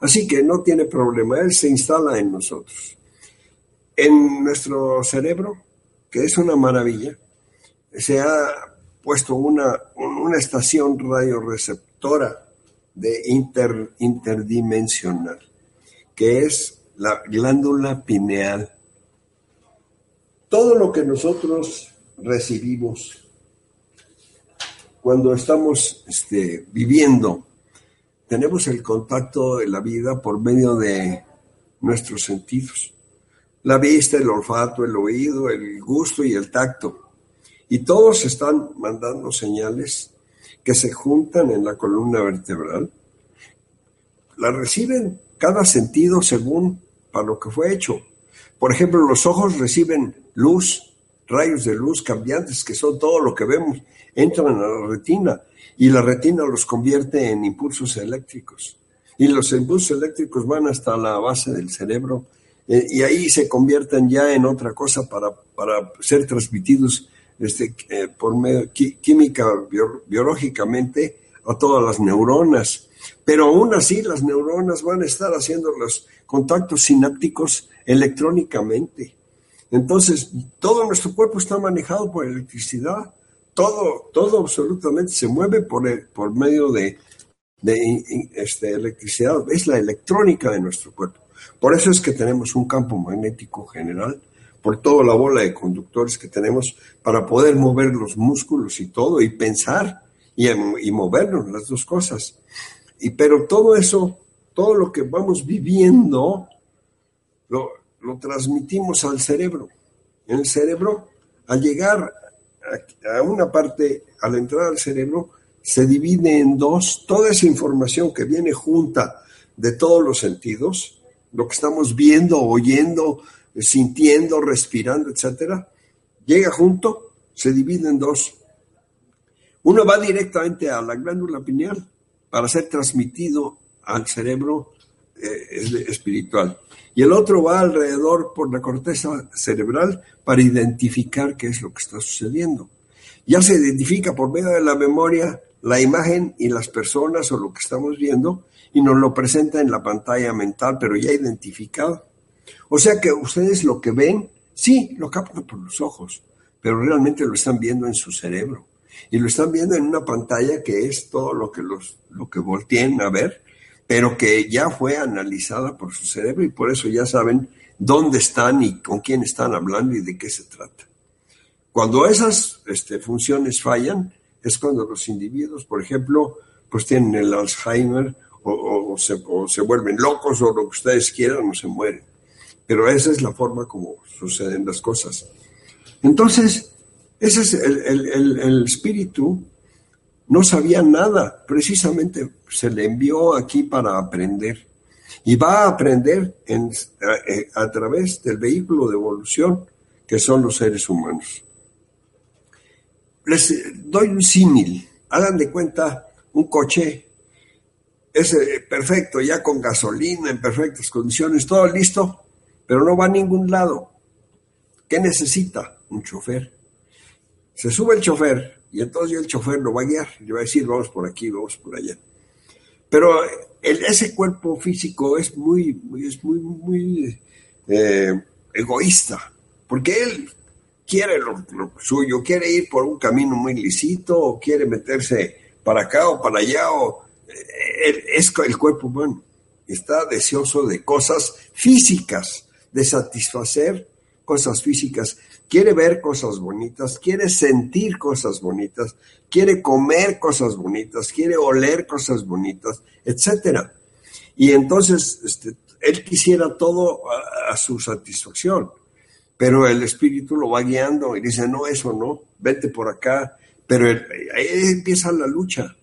Así que no tiene problema, él se instala en nosotros. En nuestro cerebro, que es una maravilla, se ha puesto una, una estación radioreceptora de inter, interdimensional, que es la glándula pineal todo lo que nosotros recibimos cuando estamos este, viviendo, tenemos el contacto de la vida por medio de nuestros sentidos. La vista, el olfato, el oído, el gusto y el tacto. Y todos están mandando señales que se juntan en la columna vertebral. La reciben cada sentido según para lo que fue hecho. Por ejemplo, los ojos reciben luz, rayos de luz cambiantes, que son todo lo que vemos, entran a la retina y la retina los convierte en impulsos eléctricos. Y los impulsos eléctricos van hasta la base del cerebro eh, y ahí se convierten ya en otra cosa para, para ser transmitidos este, eh, por medio química, biológicamente a todas las neuronas. Pero aún así las neuronas van a estar haciendo los contactos sinápticos electrónicamente. Entonces, todo nuestro cuerpo está manejado por electricidad. Todo, todo absolutamente se mueve por, por medio de, este, electricidad. Es la electrónica de nuestro cuerpo. Por eso es que tenemos un campo magnético general, por toda la bola de conductores que tenemos para poder mover los músculos y todo, y pensar y, y movernos, las dos cosas. Y, pero todo eso, todo lo que vamos viviendo, lo, lo transmitimos al cerebro. En el cerebro, al llegar a, una parte, al entrar al cerebro, se divide en dos. Toda esa información que viene junta de todos los sentidos, lo que estamos viendo, oyendo, sintiendo, respirando, etcétera, llega junto, se divide en dos. Uno va directamente a la glándula pineal para ser transmitido al cerebro eh, espiritual y el otro va alrededor por la corteza cerebral para identificar qué es lo que está sucediendo. Ya se identifica por medio de la memoria la imagen y las personas o lo que estamos viendo y nos lo presenta en la pantalla mental, pero ya identificado. O sea que ustedes lo que ven, sí, lo captan por los ojos, pero realmente lo están viendo en su cerebro. Y lo están viendo en una pantalla que es todo lo que, los, lo que volteen a ver pero que ya fue analizada por su cerebro y por eso ya saben dónde están y con quién están hablando y de qué se trata. Cuando esas este, funciones fallan, es cuando los individuos, por ejemplo, pues tienen el Alzheimer o, se, vuelven locos o lo que ustedes quieran o se mueren. Pero esa es la forma como suceden las cosas. Entonces, ese es el espíritu no sabía nada, precisamente se le envió aquí para aprender. Y va a aprender en, eh, a, través del vehículo de evolución que son los seres humanos. Les doy un símil. Hagan de cuenta un coche es eh, perfecto, ya con gasolina, en perfectas condiciones, todo listo, pero no va a ningún lado. ¿Qué necesita? Un chofer. Se sube el chofer y entonces el chofer lo va a guiar, le va a decir, vamos por aquí, vamos por allá. Pero ese cuerpo físico es muy, muy es muy, muy eh, egoísta, porque él quiere lo, suyo, quiere ir por un camino muy lícito, o quiere meterse para acá o para allá, o eh, es el cuerpo humano, está deseoso de cosas físicas, de satisfacer cosas físicas, quiere ver cosas bonitas, quiere sentir cosas bonitas, quiere comer cosas bonitas, quiere oler cosas bonitas, etcétera. Y entonces este, él quisiera todo a, su satisfacción, pero el espíritu lo va guiando y dice, no, eso no, vete por acá, pero ahí empieza la lucha.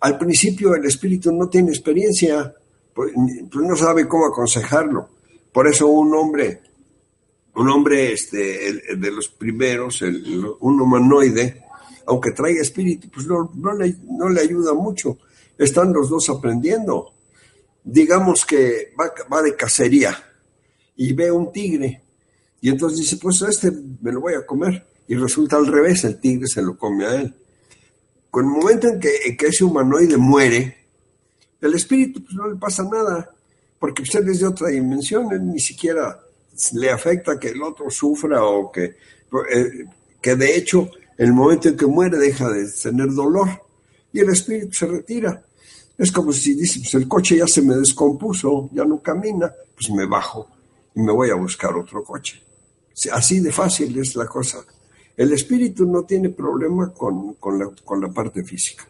Al principio el espíritu no tiene experiencia, pues, pues no sabe cómo aconsejarlo. Por eso un hombre un hombre este, de los primeros, un humanoide, aunque traiga espíritu, pues no, le, no, le, ayuda mucho. Están los dos aprendiendo. Digamos que va, va, de cacería y ve un tigre y entonces dice, pues este me lo voy a comer. Y resulta al revés, el tigre se lo come a él. Con el momento en que, en que ese humanoide muere, el espíritu pues no le pasa nada, porque usted es de otra dimensión, él ni siquiera le afecta que el otro sufra o que, eh, que de hecho el momento en que muere deja de tener dolor y el espíritu se retira. Es como si dice, pues el coche ya se me descompuso, ya no camina, pues me bajo y me voy a buscar otro coche. Así de fácil es la cosa. El espíritu no tiene problema con, con, la, con la parte física.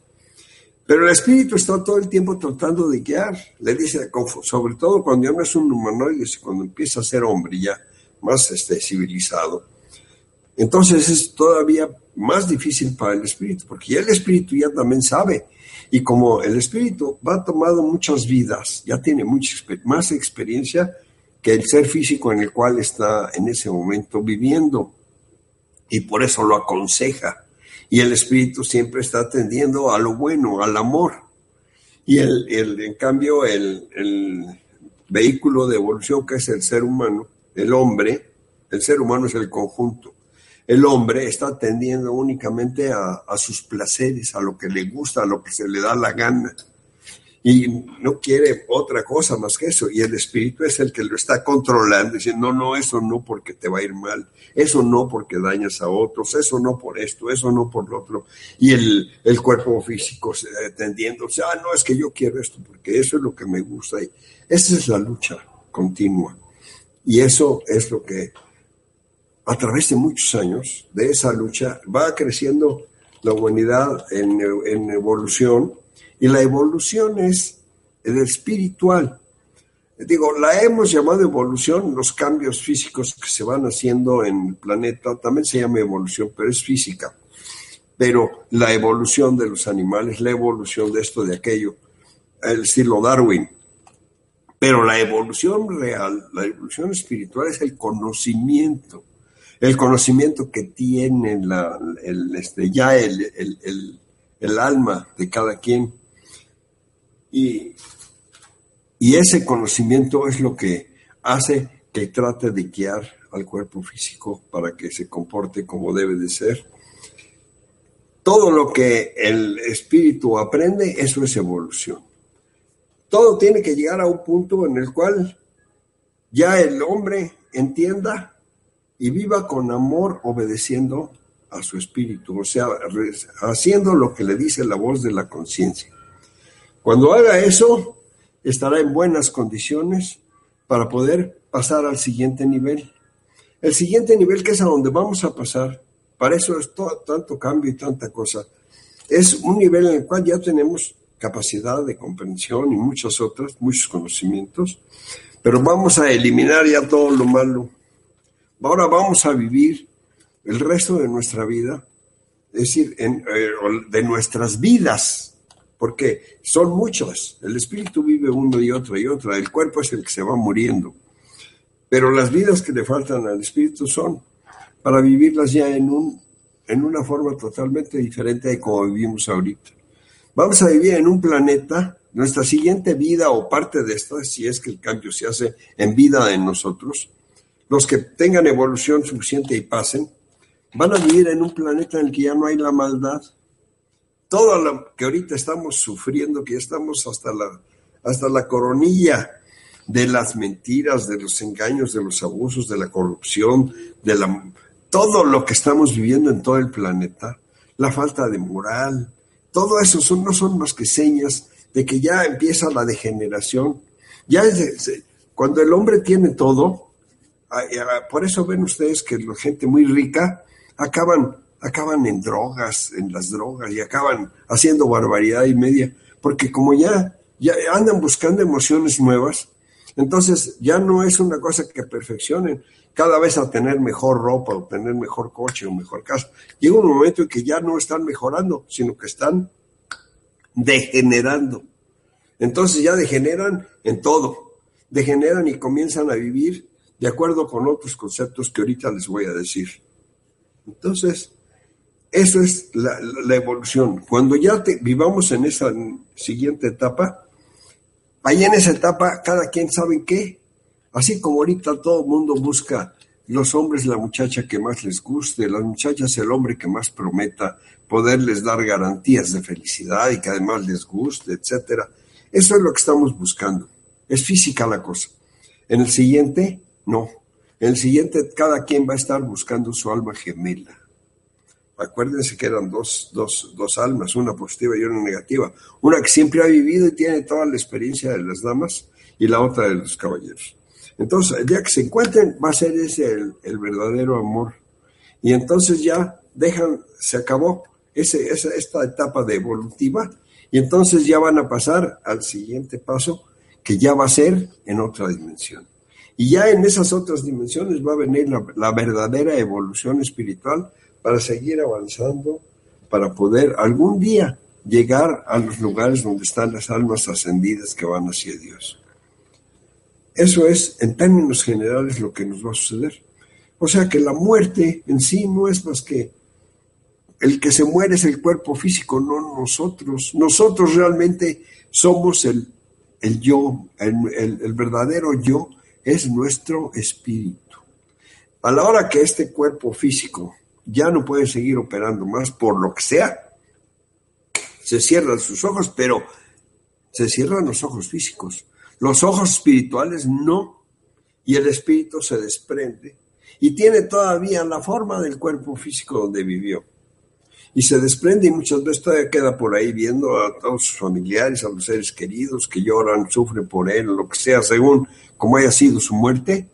Pero el espíritu está todo el tiempo tratando de guiar. Le dice, sobre todo cuando ya no es un humanoide, cuando empieza a ser hombre ya más este, civilizado. Entonces es todavía más difícil para el espíritu, porque ya el espíritu ya también sabe. Y como el espíritu va tomado muchas vidas, ya tiene mucha, más experiencia que el ser físico en el cual está en ese momento viviendo. Y por eso lo aconseja y el espíritu siempre está tendiendo a lo bueno, al amor. Y el, en cambio, el, vehículo de evolución que es el ser humano, el hombre, el ser humano es el conjunto. El hombre está tendiendo únicamente a, a sus placeres, a lo que le gusta, a lo que se le da la gana y no quiere otra cosa más que eso. Y el espíritu es el que lo está controlando, diciendo, no, no, eso no porque te va a ir mal, eso no porque dañas a otros, eso no por esto, eso no por lo otro. Y el, el cuerpo físico tendiendo, o sea, ah, no, es que yo quiero esto porque eso es lo que me gusta. Y esa es la lucha continua. Y eso es lo que, a través de muchos años de esa lucha, va creciendo la humanidad en, en evolución y la evolución es el espiritual. Digo, la hemos llamado evolución, los cambios físicos que se van haciendo en el planeta, también se llama evolución, pero es física. Pero la evolución de los animales, la evolución de esto, de aquello, el estilo Darwin. Pero la evolución real, la evolución espiritual es el conocimiento, el conocimiento que tiene la, el, este, ya el, el alma de cada quien y, ese conocimiento es lo que hace que trate de guiar al cuerpo físico para que se comporte como debe de ser. Todo lo que el espíritu aprende, eso es evolución. Todo tiene que llegar a un punto en el cual ya el hombre entienda y viva con amor obedeciendo a su espíritu, o sea, haciendo lo que le dice la voz de la conciencia. Cuando haga eso, estará en buenas condiciones para poder pasar al siguiente nivel. El siguiente nivel, que es a donde vamos a pasar, para eso es todo, tanto cambio y tanta cosa, es un nivel en el cual ya tenemos capacidad de comprensión y muchas otras, muchos conocimientos, pero vamos a eliminar ya todo lo malo. Ahora vamos a vivir el resto de nuestra vida, es decir, eh, de nuestras vidas, porque son muchos. El espíritu vive uno y otro y otro, el cuerpo es el que se va muriendo. Pero las vidas que le faltan al espíritu son para vivirlas ya en, un, en una forma totalmente diferente de como vivimos ahorita. Vamos a vivir en un planeta nuestra siguiente vida o parte de esta, si es que el cambio se hace en vida en nosotros, los que tengan evolución suficiente y pasen, van a vivir en un planeta en el que ya no hay la maldad. Todo lo que ahorita estamos sufriendo, que ya estamos hasta la, hasta la coronilla de las mentiras, de los engaños, de los abusos, de la corrupción, de la, todo lo que estamos viviendo en todo el planeta, la falta de moral, todo eso son, no son más que señas de que ya empieza la degeneración. Ya es, cuando el hombre tiene todo, por eso ven ustedes que la gente muy rica acaban, acaban en drogas, en las drogas y acaban haciendo barbaridad y media, porque como ya, ya andan buscando emociones nuevas, entonces ya no es una cosa que perfeccionen cada vez a tener mejor ropa o tener mejor coche o mejor casa. Llega un momento en que ya no están mejorando, sino que están degenerando. Entonces ya degeneran en todo, degeneran y comienzan a vivir de acuerdo con otros conceptos que ahorita les voy a decir. Entonces, eso es la, evolución. Cuando ya vivamos en esa siguiente etapa, ahí en esa etapa cada quien sabe qué. Así como ahorita todo el mundo busca los hombres la muchacha que más les guste, las muchachas el hombre que más prometa poderles dar garantías de felicidad y que además les guste, etcétera. Eso es lo que estamos buscando. Es física la cosa. En el siguiente, no. En el siguiente, cada quien va a estar buscando su alma gemela. Acuérdense que eran dos, dos, dos almas, una positiva y una negativa. Una que siempre ha vivido y tiene toda la experiencia de las damas y la otra de los caballeros. Entonces, el día que se encuentren, va a ser ese el, el verdadero amor. Y entonces ya dejan, se acabó ese, esa, esta etapa de evolutiva y entonces ya van a pasar al siguiente paso, que ya va a ser en otra dimensión. Y ya en esas otras dimensiones va a venir la, verdadera evolución espiritual para seguir avanzando, para poder algún día llegar a los lugares donde están las almas ascendidas que van hacia Dios. Eso es, en términos generales, lo que nos va a suceder. O sea que la muerte en sí no es más que el que se muere es el cuerpo físico, no nosotros. Nosotros realmente somos el, el yo, el, el verdadero yo es nuestro espíritu. A la hora que este cuerpo físico ya no puede seguir operando más por lo que sea, se cierran sus ojos, pero se cierran los ojos físicos. Los ojos espirituales no, y el espíritu se desprende y tiene todavía la forma del cuerpo físico donde vivió. Y se desprende y muchas veces todavía queda por ahí viendo a todos sus familiares, a los seres queridos que lloran, sufren por él, lo que sea, según como haya sido su muerte,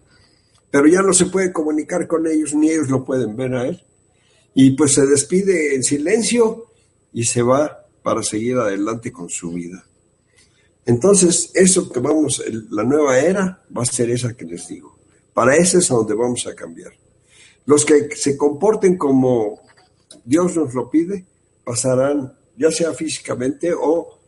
pero ya no se puede comunicar con ellos, ni ellos lo pueden ver a él. Y pues se despide en silencio y se va para seguir adelante con su vida. Entonces, eso que vamos, la nueva era va a ser esa que les digo. Para ese es donde vamos a cambiar. Los que se comporten como Dios nos lo pide, pasarán, ya sea físicamente o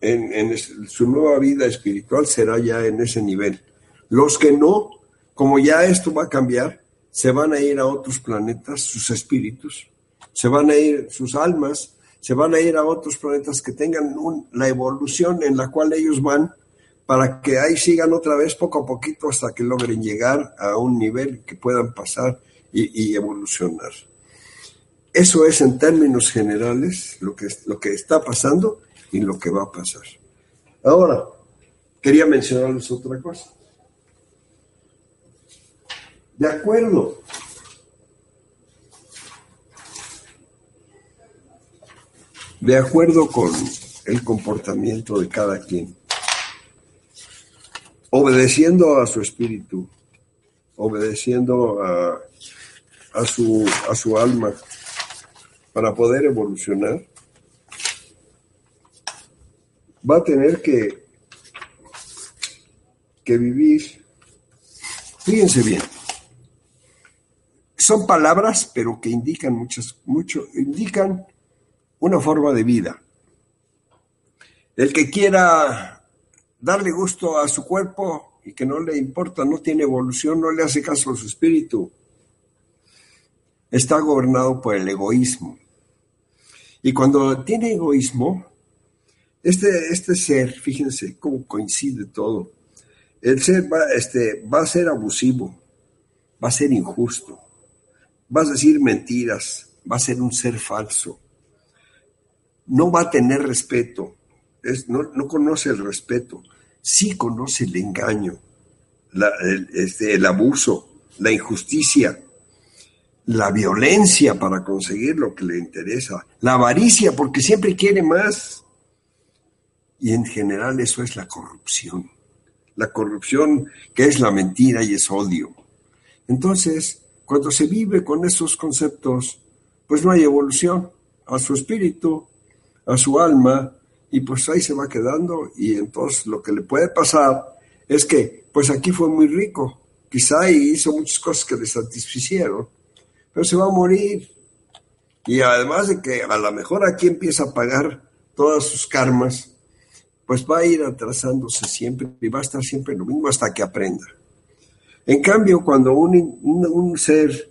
en, en su nueva vida espiritual será ya en ese nivel. Los que no, como ya esto va a cambiar, se van a ir a otros planetas, sus espíritus, se van a ir sus almas, se van a ir a otros planetas que tengan la evolución en la cual ellos van para que ahí sigan otra vez poco a poquito hasta que logren llegar a un nivel que puedan pasar y, evolucionar. Eso es en términos generales lo que, lo que está pasando y lo que va a pasar. Ahora, quería mencionarles otra cosa. De acuerdo. De acuerdo con el comportamiento de cada quien. Obedeciendo a su espíritu, obedeciendo a, a, su, a su alma para poder evolucionar, va a tener que, que vivir. Fíjense bien, son palabras, pero que indican muchas, mucho, indican una forma de vida. El que quiera darle gusto a su cuerpo y que no le importa, no tiene evolución, no le hace caso a su espíritu, está gobernado por el egoísmo. Y cuando tiene egoísmo, Este, este ser, fíjense cómo coincide todo. El ser va, este, va a ser abusivo, va a ser injusto, va a decir mentiras, va a ser un ser falso, no va a tener respeto, es, no, no, conoce el respeto, sí conoce el engaño, la, este, el abuso, la injusticia, la violencia para conseguir lo que le interesa, la avaricia porque siempre quiere más. Y en general eso es la corrupción. La corrupción que es la mentira y es odio. Entonces, cuando se vive con esos conceptos, pues no hay evolución a su espíritu, a su alma, y pues ahí se va quedando. Y entonces lo que le puede pasar es que, pues aquí fue muy rico, quizá hizo muchas cosas que le satisficieron, pero se va a morir. Y además de que a lo mejor aquí empieza a pagar todas sus karmas, pues va a ir atrasándose siempre y va a estar siempre lo mismo hasta que aprenda. En cambio, cuando un, ser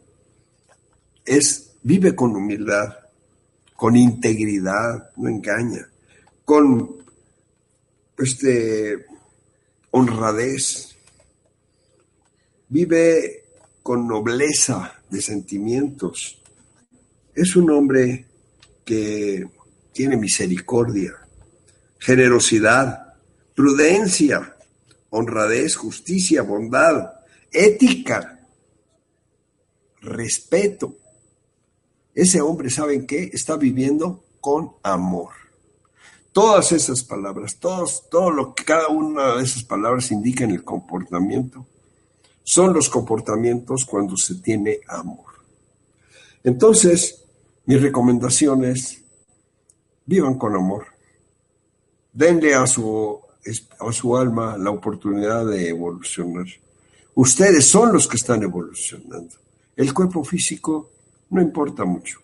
vive con humildad, con integridad, no engaña, con este, honradez, vive con nobleza de sentimientos. Es un hombre que tiene misericordia, generosidad, prudencia, honradez, justicia, bondad, ética, respeto. Ese hombre, ¿saben qué? Está viviendo con amor. Todas esas palabras, todos, todo lo que cada una de esas palabras indica en el comportamiento, son los comportamientos cuando se tiene amor. Entonces, mi recomendación es, vivan con amor. Denle a su, a su alma la oportunidad de evolucionar. Ustedes son los que están evolucionando. El cuerpo físico no importa mucho.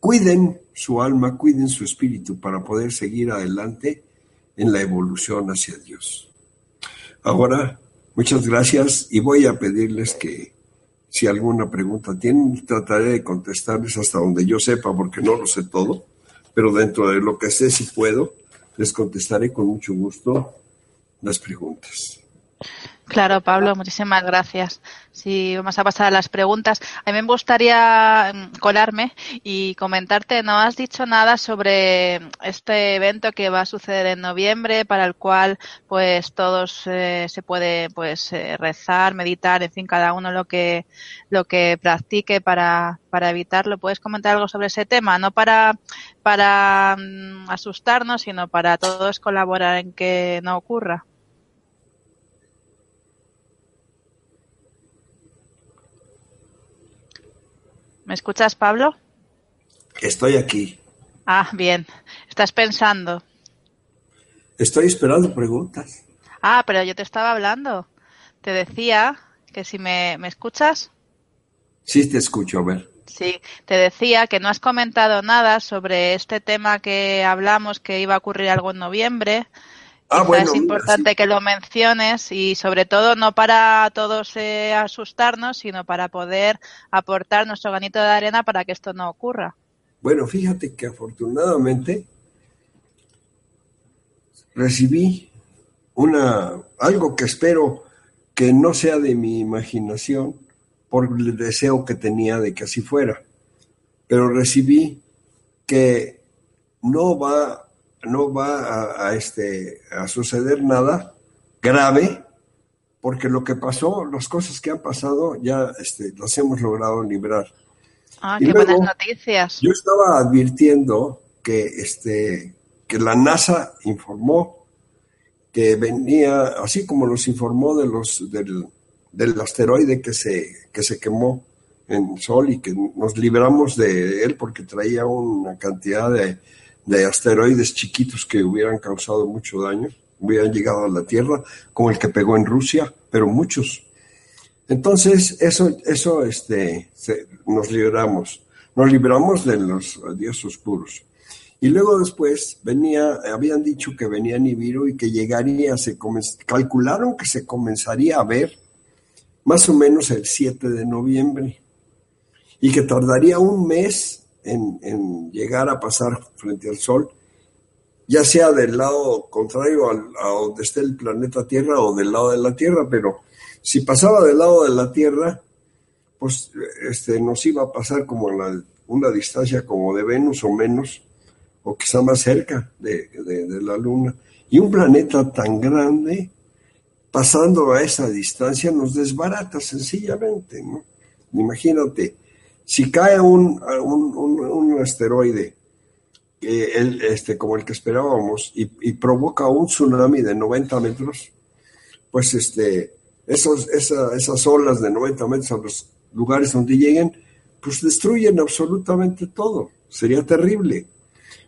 Cuiden su alma, cuiden su espíritu para poder seguir adelante en la evolución hacia Dios. Ahora Muchas gracias y voy a pedirles que si alguna pregunta tienen, trataré de contestarles hasta donde yo sepa, porque no lo sé todo, pero dentro de lo que sé si puedo, les contestaré con mucho gusto las preguntas. Claro, Pablo, muchísimas gracias. Sí, vamos a pasar a las preguntas. A mí me gustaría mm, colarme y comentarte, no has dicho nada sobre este evento que va a suceder en noviembre, para el cual pues todos eh, se puede pues eh, rezar, meditar, en fin, cada uno lo que lo que practique para para evitarlo. ¿Puedes comentar algo sobre ese tema? No para para mm, asustarnos, sino para todos colaborar en que no ocurra. ¿Me escuchas, Pablo? Estoy aquí. Ah, bien. ¿Estás pensando? Estoy esperando preguntas. Ah, pero yo te estaba hablando. Te decía que si me, me escuchas. Sí, te escucho, a ver. Sí, te decía que no has comentado nada sobre este tema que hablamos que iba a ocurrir algo en noviembre Ah, es importante que lo menciones y sobre todo no para todos eh, asustarnos, sino para poder aportar nuestro granito de arena para que esto no ocurra. Bueno, fíjate que afortunadamente recibí una algo que espero que no sea de mi imaginación por el deseo que tenía de que así fuera, pero recibí que no va no va a, este, a suceder nada grave, porque lo que pasó, las cosas que han pasado, ya este, las hemos logrado librar. Ah, qué buenas noticias. Yo estaba advirtiendo que, este, que la NASA informó que venía, así como nos informó de los, del, del asteroide que se, que se quemó en Sol y que nos libramos de él porque traía una cantidad de de asteroides chiquitos que hubieran causado mucho daño, hubieran llegado a la Tierra, como el que pegó en Rusia, pero muchos. Entonces, eso, eso este, nos libramos, nos libramos de los días oscuros. Y luego después venía, habían dicho que venía Nibiru y que llegaría, se calcularon que se comenzaría a ver más o menos el 7 de noviembre y que tardaría un mes en, llegar a pasar frente al Sol ya sea del lado contrario a donde esté el planeta Tierra o del lado de la Tierra, pero si pasaba del lado de la Tierra, pues este, nos iba a pasar como la, una distancia como de Venus o menos, o quizá más cerca de, de la Luna. Y un planeta tan grande, pasando a esa distancia, nos desbarata sencillamente, ¿no? Imagínate, si cae un, un, asteroide el, este, como el que esperábamos y, provoca un tsunami de 90 metros, pues este, esos, esas olas de 90 metros a los lugares donde lleguen, pues destruyen absolutamente todo. Sería terrible.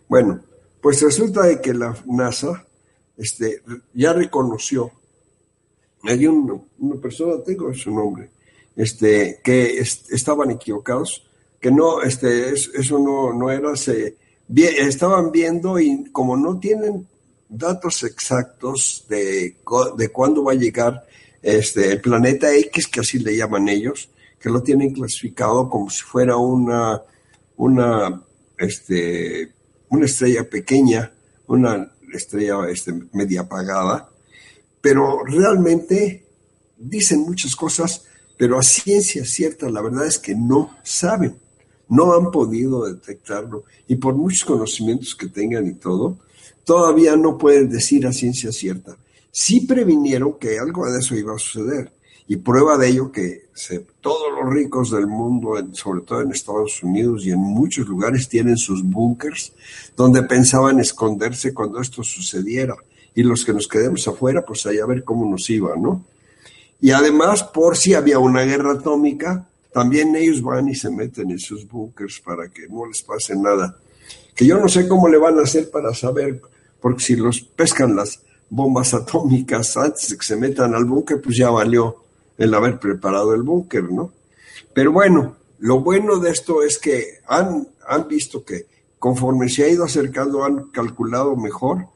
Bueno, pues resulta de que la NASA este, ya reconoció, hay una persona, tengo su nombre, este, que estaban equivocados, que no, este, eso no, no era, se, estaban viendo y como no tienen datos exactos de, de cuándo va a llegar este, el planeta X, que así le llaman ellos, que lo tienen clasificado como si fuera una, una, este, una estrella pequeña, una estrella este, media apagada, pero realmente dicen muchas cosas pero a ciencia cierta la verdad es que no saben, no han podido detectarlo y por muchos conocimientos que tengan y todo, todavía no pueden decir a ciencia cierta. Sí previnieron que algo de eso iba a suceder y prueba de ello que todos los ricos del mundo, sobre todo en Estados Unidos y en muchos lugares, tienen sus búnkers donde pensaban esconderse cuando esto sucediera. Y los que nos quedemos afuera, pues allá a ver cómo nos iba, ¿no? Y además, por si había una guerra atómica, también ellos van y se meten en sus búnkers para que no les pase nada. Que yo no sé cómo le van a hacer para saber, porque si los pescan las bombas atómicas antes de que se metan al búnker, pues ya valió el haber preparado el búnker, ¿no? Pero bueno, lo bueno de esto es que han, han visto que conforme se ha ido acercando, han calculado mejor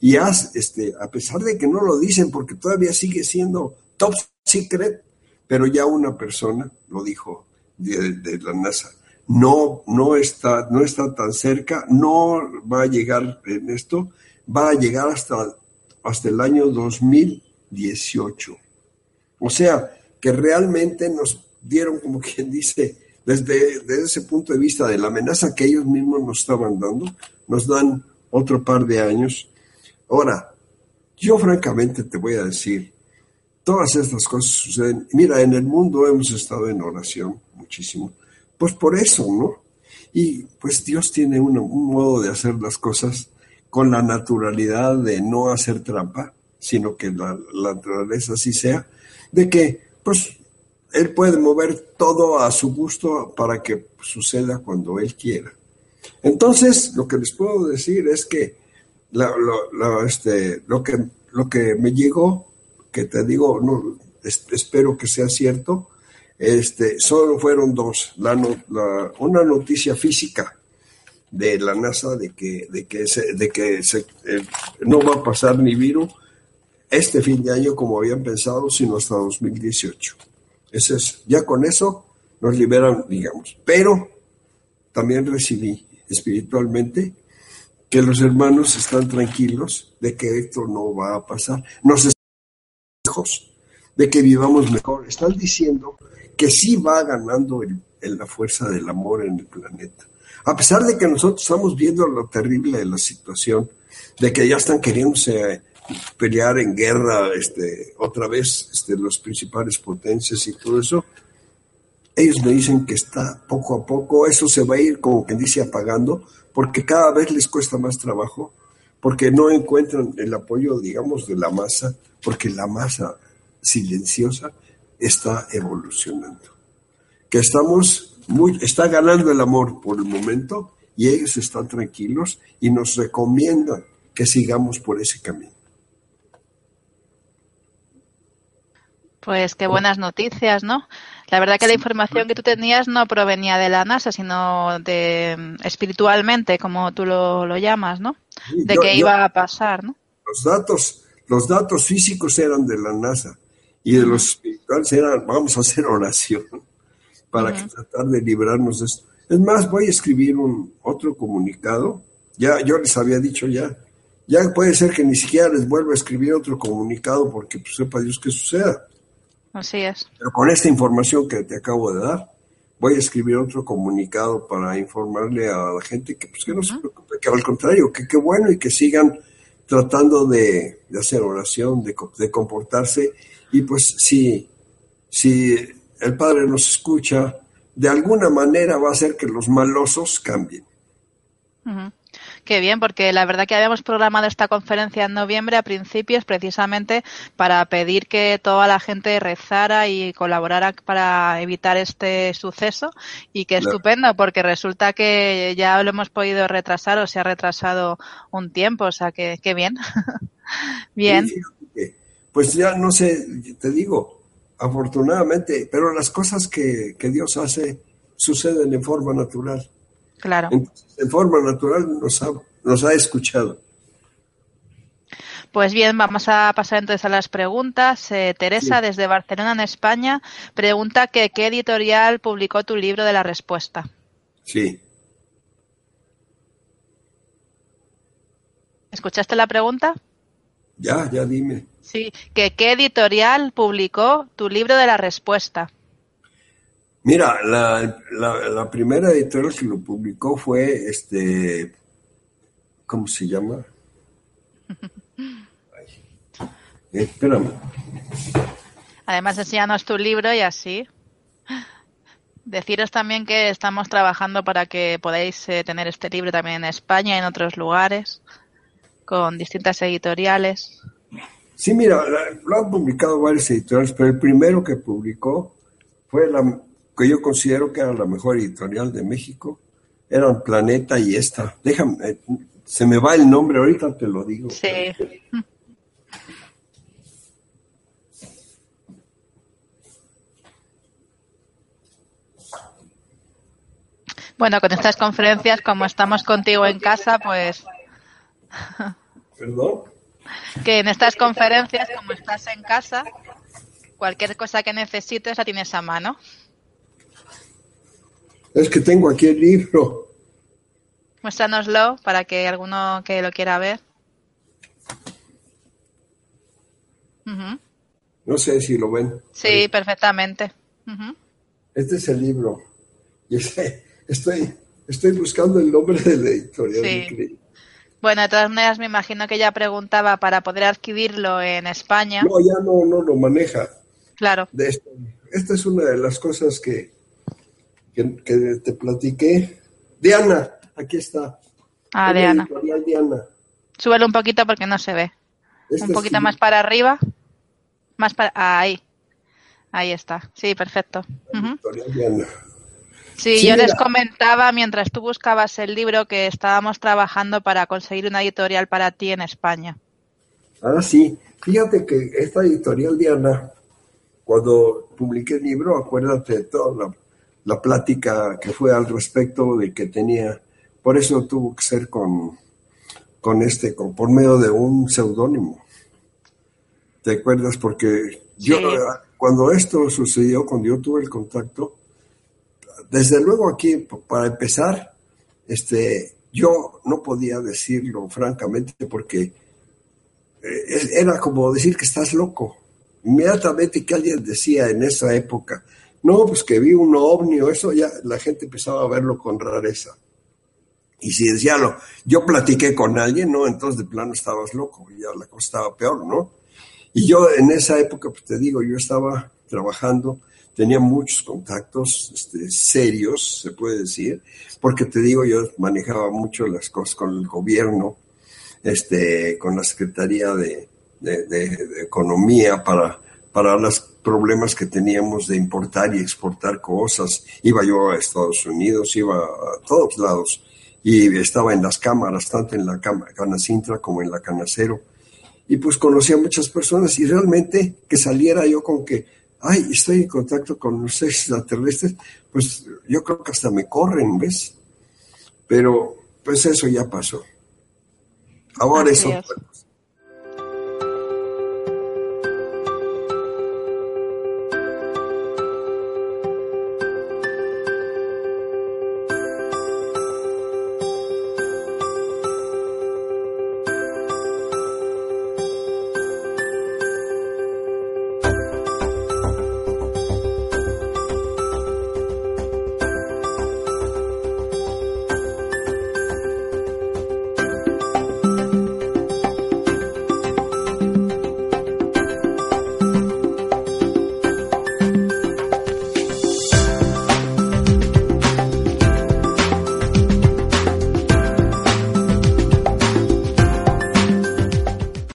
y has, este, a pesar de que no lo dicen, porque todavía sigue siendo top secret, pero ya una persona lo dijo de, la NASA. No, no está, no está tan cerca, no va a llegar en esto, va a llegar hasta, hasta el año 2018. O sea, que realmente nos dieron, como quien dice, desde, desde, ese punto de vista de la amenaza que ellos mismos nos estaban dando, nos dan otro par de años. Ahora, yo francamente te voy a decir, todas estas cosas suceden. Mira, en el mundo hemos estado en oración muchísimo, pues por eso, ¿no? Y pues Dios tiene un, modo de hacer las cosas con la naturalidad de no hacer trampa, sino que la, naturaleza así sea, de que pues Él puede mover todo a su gusto para que suceda cuando Él quiera. Entonces, lo que les puedo decir es que este, lo, que, lo que me llegó que te digo, no, espero que sea cierto, este, solo fueron dos. Una noticia física de la NASA de que, de que, de que se, eh, no va a pasar ni virus este fin de año como habían pensado, sino hasta 2018. Ese es, ya con eso nos liberan, digamos. Pero también recibí espiritualmente que los hermanos están tranquilos de que esto no va a pasar. No de que vivamos mejor. Están diciendo que sí va ganando el, la fuerza del amor en el planeta. A pesar de que nosotros estamos viendo lo terrible de la situación, de que ya están queriéndose pelear en guerra este, otra vez este, las principales potencias y todo eso, ellos me dicen que está poco a poco, eso se va a ir como que dice apagando, porque cada vez les cuesta más trabajo, porque no encuentran el apoyo, digamos, de la masa porque la masa silenciosa está evolucionando. Que estamos muy, está ganando el amor por el momento y ellos están tranquilos y nos recomiendan que sigamos por ese camino. Pues qué buenas noticias, ¿no? La verdad que la información que tú tenías no provenía de la NASA, sino de espiritualmente, como tú lo, llamas, ¿no? De que iba a pasar, ¿no? Los datos los datos físicos eran de la NASA y de los espirituales eran, vamos a hacer oración para tratar de librarnos de esto. Es más, voy a escribir un otro comunicado. Ya, yo les había dicho ya Ya puede ser que ni siquiera les vuelva a escribir otro comunicado porque pues, sepa Dios qué suceda. Así es. Pero con esta información que te acabo de dar, voy a escribir otro comunicado para informarle a la gente que, pues, que no se preocupe, que al contrario, que qué bueno y que sigan tratando de, hacer oración, de, de, comportarse. Y pues si, si el Padre nos escucha, de alguna manera va a hacer que los malosos cambien. Qué bien, porque la verdad que habíamos programado esta conferencia en noviembre a principios precisamente para pedir que toda la gente rezara y colaborara para evitar este suceso y qué estupendo porque resulta que ya lo hemos podido retrasar o se ha retrasado un tiempo, o sea que qué bien. bien. Pues ya no sé, te digo, afortunadamente, pero las cosas que, que Dios hace suceden en forma natural. Claro. en forma natural nos ha, nos ha escuchado. Pues bien, vamos a pasar entonces a las preguntas. Eh, Teresa, desde Barcelona, en España, pregunta que qué editorial publicó tu libro de la respuesta. Sí. ¿Escuchaste la pregunta? Ya, ya dime. Sí, que qué editorial publicó tu libro de la respuesta. Mira, la, la, primera editorial que lo publicó fue este, ¿cómo se llama? espérame. Además, enséñanos tu libro y así. Deciros también que estamos trabajando para que podáis eh, tener este libro también en España y en otros lugares, con distintas editoriales. Sí, mira, lo han publicado varios editoriales, pero el primero que publicó fue la, que yo considero que era la mejor editorial de México, eran Planeta y esta. Déjame, eh, se me va el nombre, ahorita te lo digo. Sí. Bueno, con estas conferencias, como estamos contigo en casa, pues... ¿Perdón? Que en estas conferencias, como estás en casa, cualquier cosa que necesites la tienes a mano. Es que tengo aquí el libro. Muéstranoslo para que alguno que lo quiera ver. No sé si lo ven. Sí, perfectamente. Este es el libro. Y estoy, estoy buscando el nombre del editorial. Sí. Bueno, de todas maneras me imagino que ella preguntaba para poder adquirirlo en España. No, ya no, no lo maneja. Claro. De esta es una de las cosas que, que, te platiqué. Diana, aquí está. Ah, Diana. Diana. Súbelo un poquito porque no se ve. un poquito más para arriba. Más para. ahí. Ahí está. Sí, perfecto. Diana. Sí, yo les comentaba mientras tú buscabas el libro que estábamos trabajando para conseguir una editorial para ti en España. Ah, sí. Fíjate que esta editorial Diana, cuando publiqué el libro, acuérdate de toda la la plática que fue al respecto de que tenía, por eso tuvo que ser con, con este, con, por medio de un seudónimo. ¿Te acuerdas? Porque yo, cuando esto sucedió, cuando yo tuve el contacto, desde luego aquí, para empezar, este, yo no podía decirlo francamente porque eh, era como decir que estás loco. Inmediatamente que alguien decía en esa época, no, pues que vi un ovni o eso, ya la gente empezaba a verlo con rareza. Y si decía lo, yo platiqué con alguien, ¿no? Entonces de plano estabas loco, ya la cosa estaba peor, ¿no? Y yo en esa época, pues te digo, yo estaba trabajando, tenía muchos contactos este, serios, se puede decir, porque te digo, yo manejaba mucho las cosas con el gobierno, este, con la Secretaría de, de Economía para para los problemas que teníamos de importar y exportar cosas. Iba yo a Estados Unidos, iba a todos lados y estaba en las cámaras, tanto en la Canacintra como en la Canacero. Y pues conocía a muchas personas y realmente que saliera yo con que, ay, estoy en contacto con los extraterrestres, pues yo creo que hasta me corren, ¿ves? Pero pues eso ya pasó. Ahora eso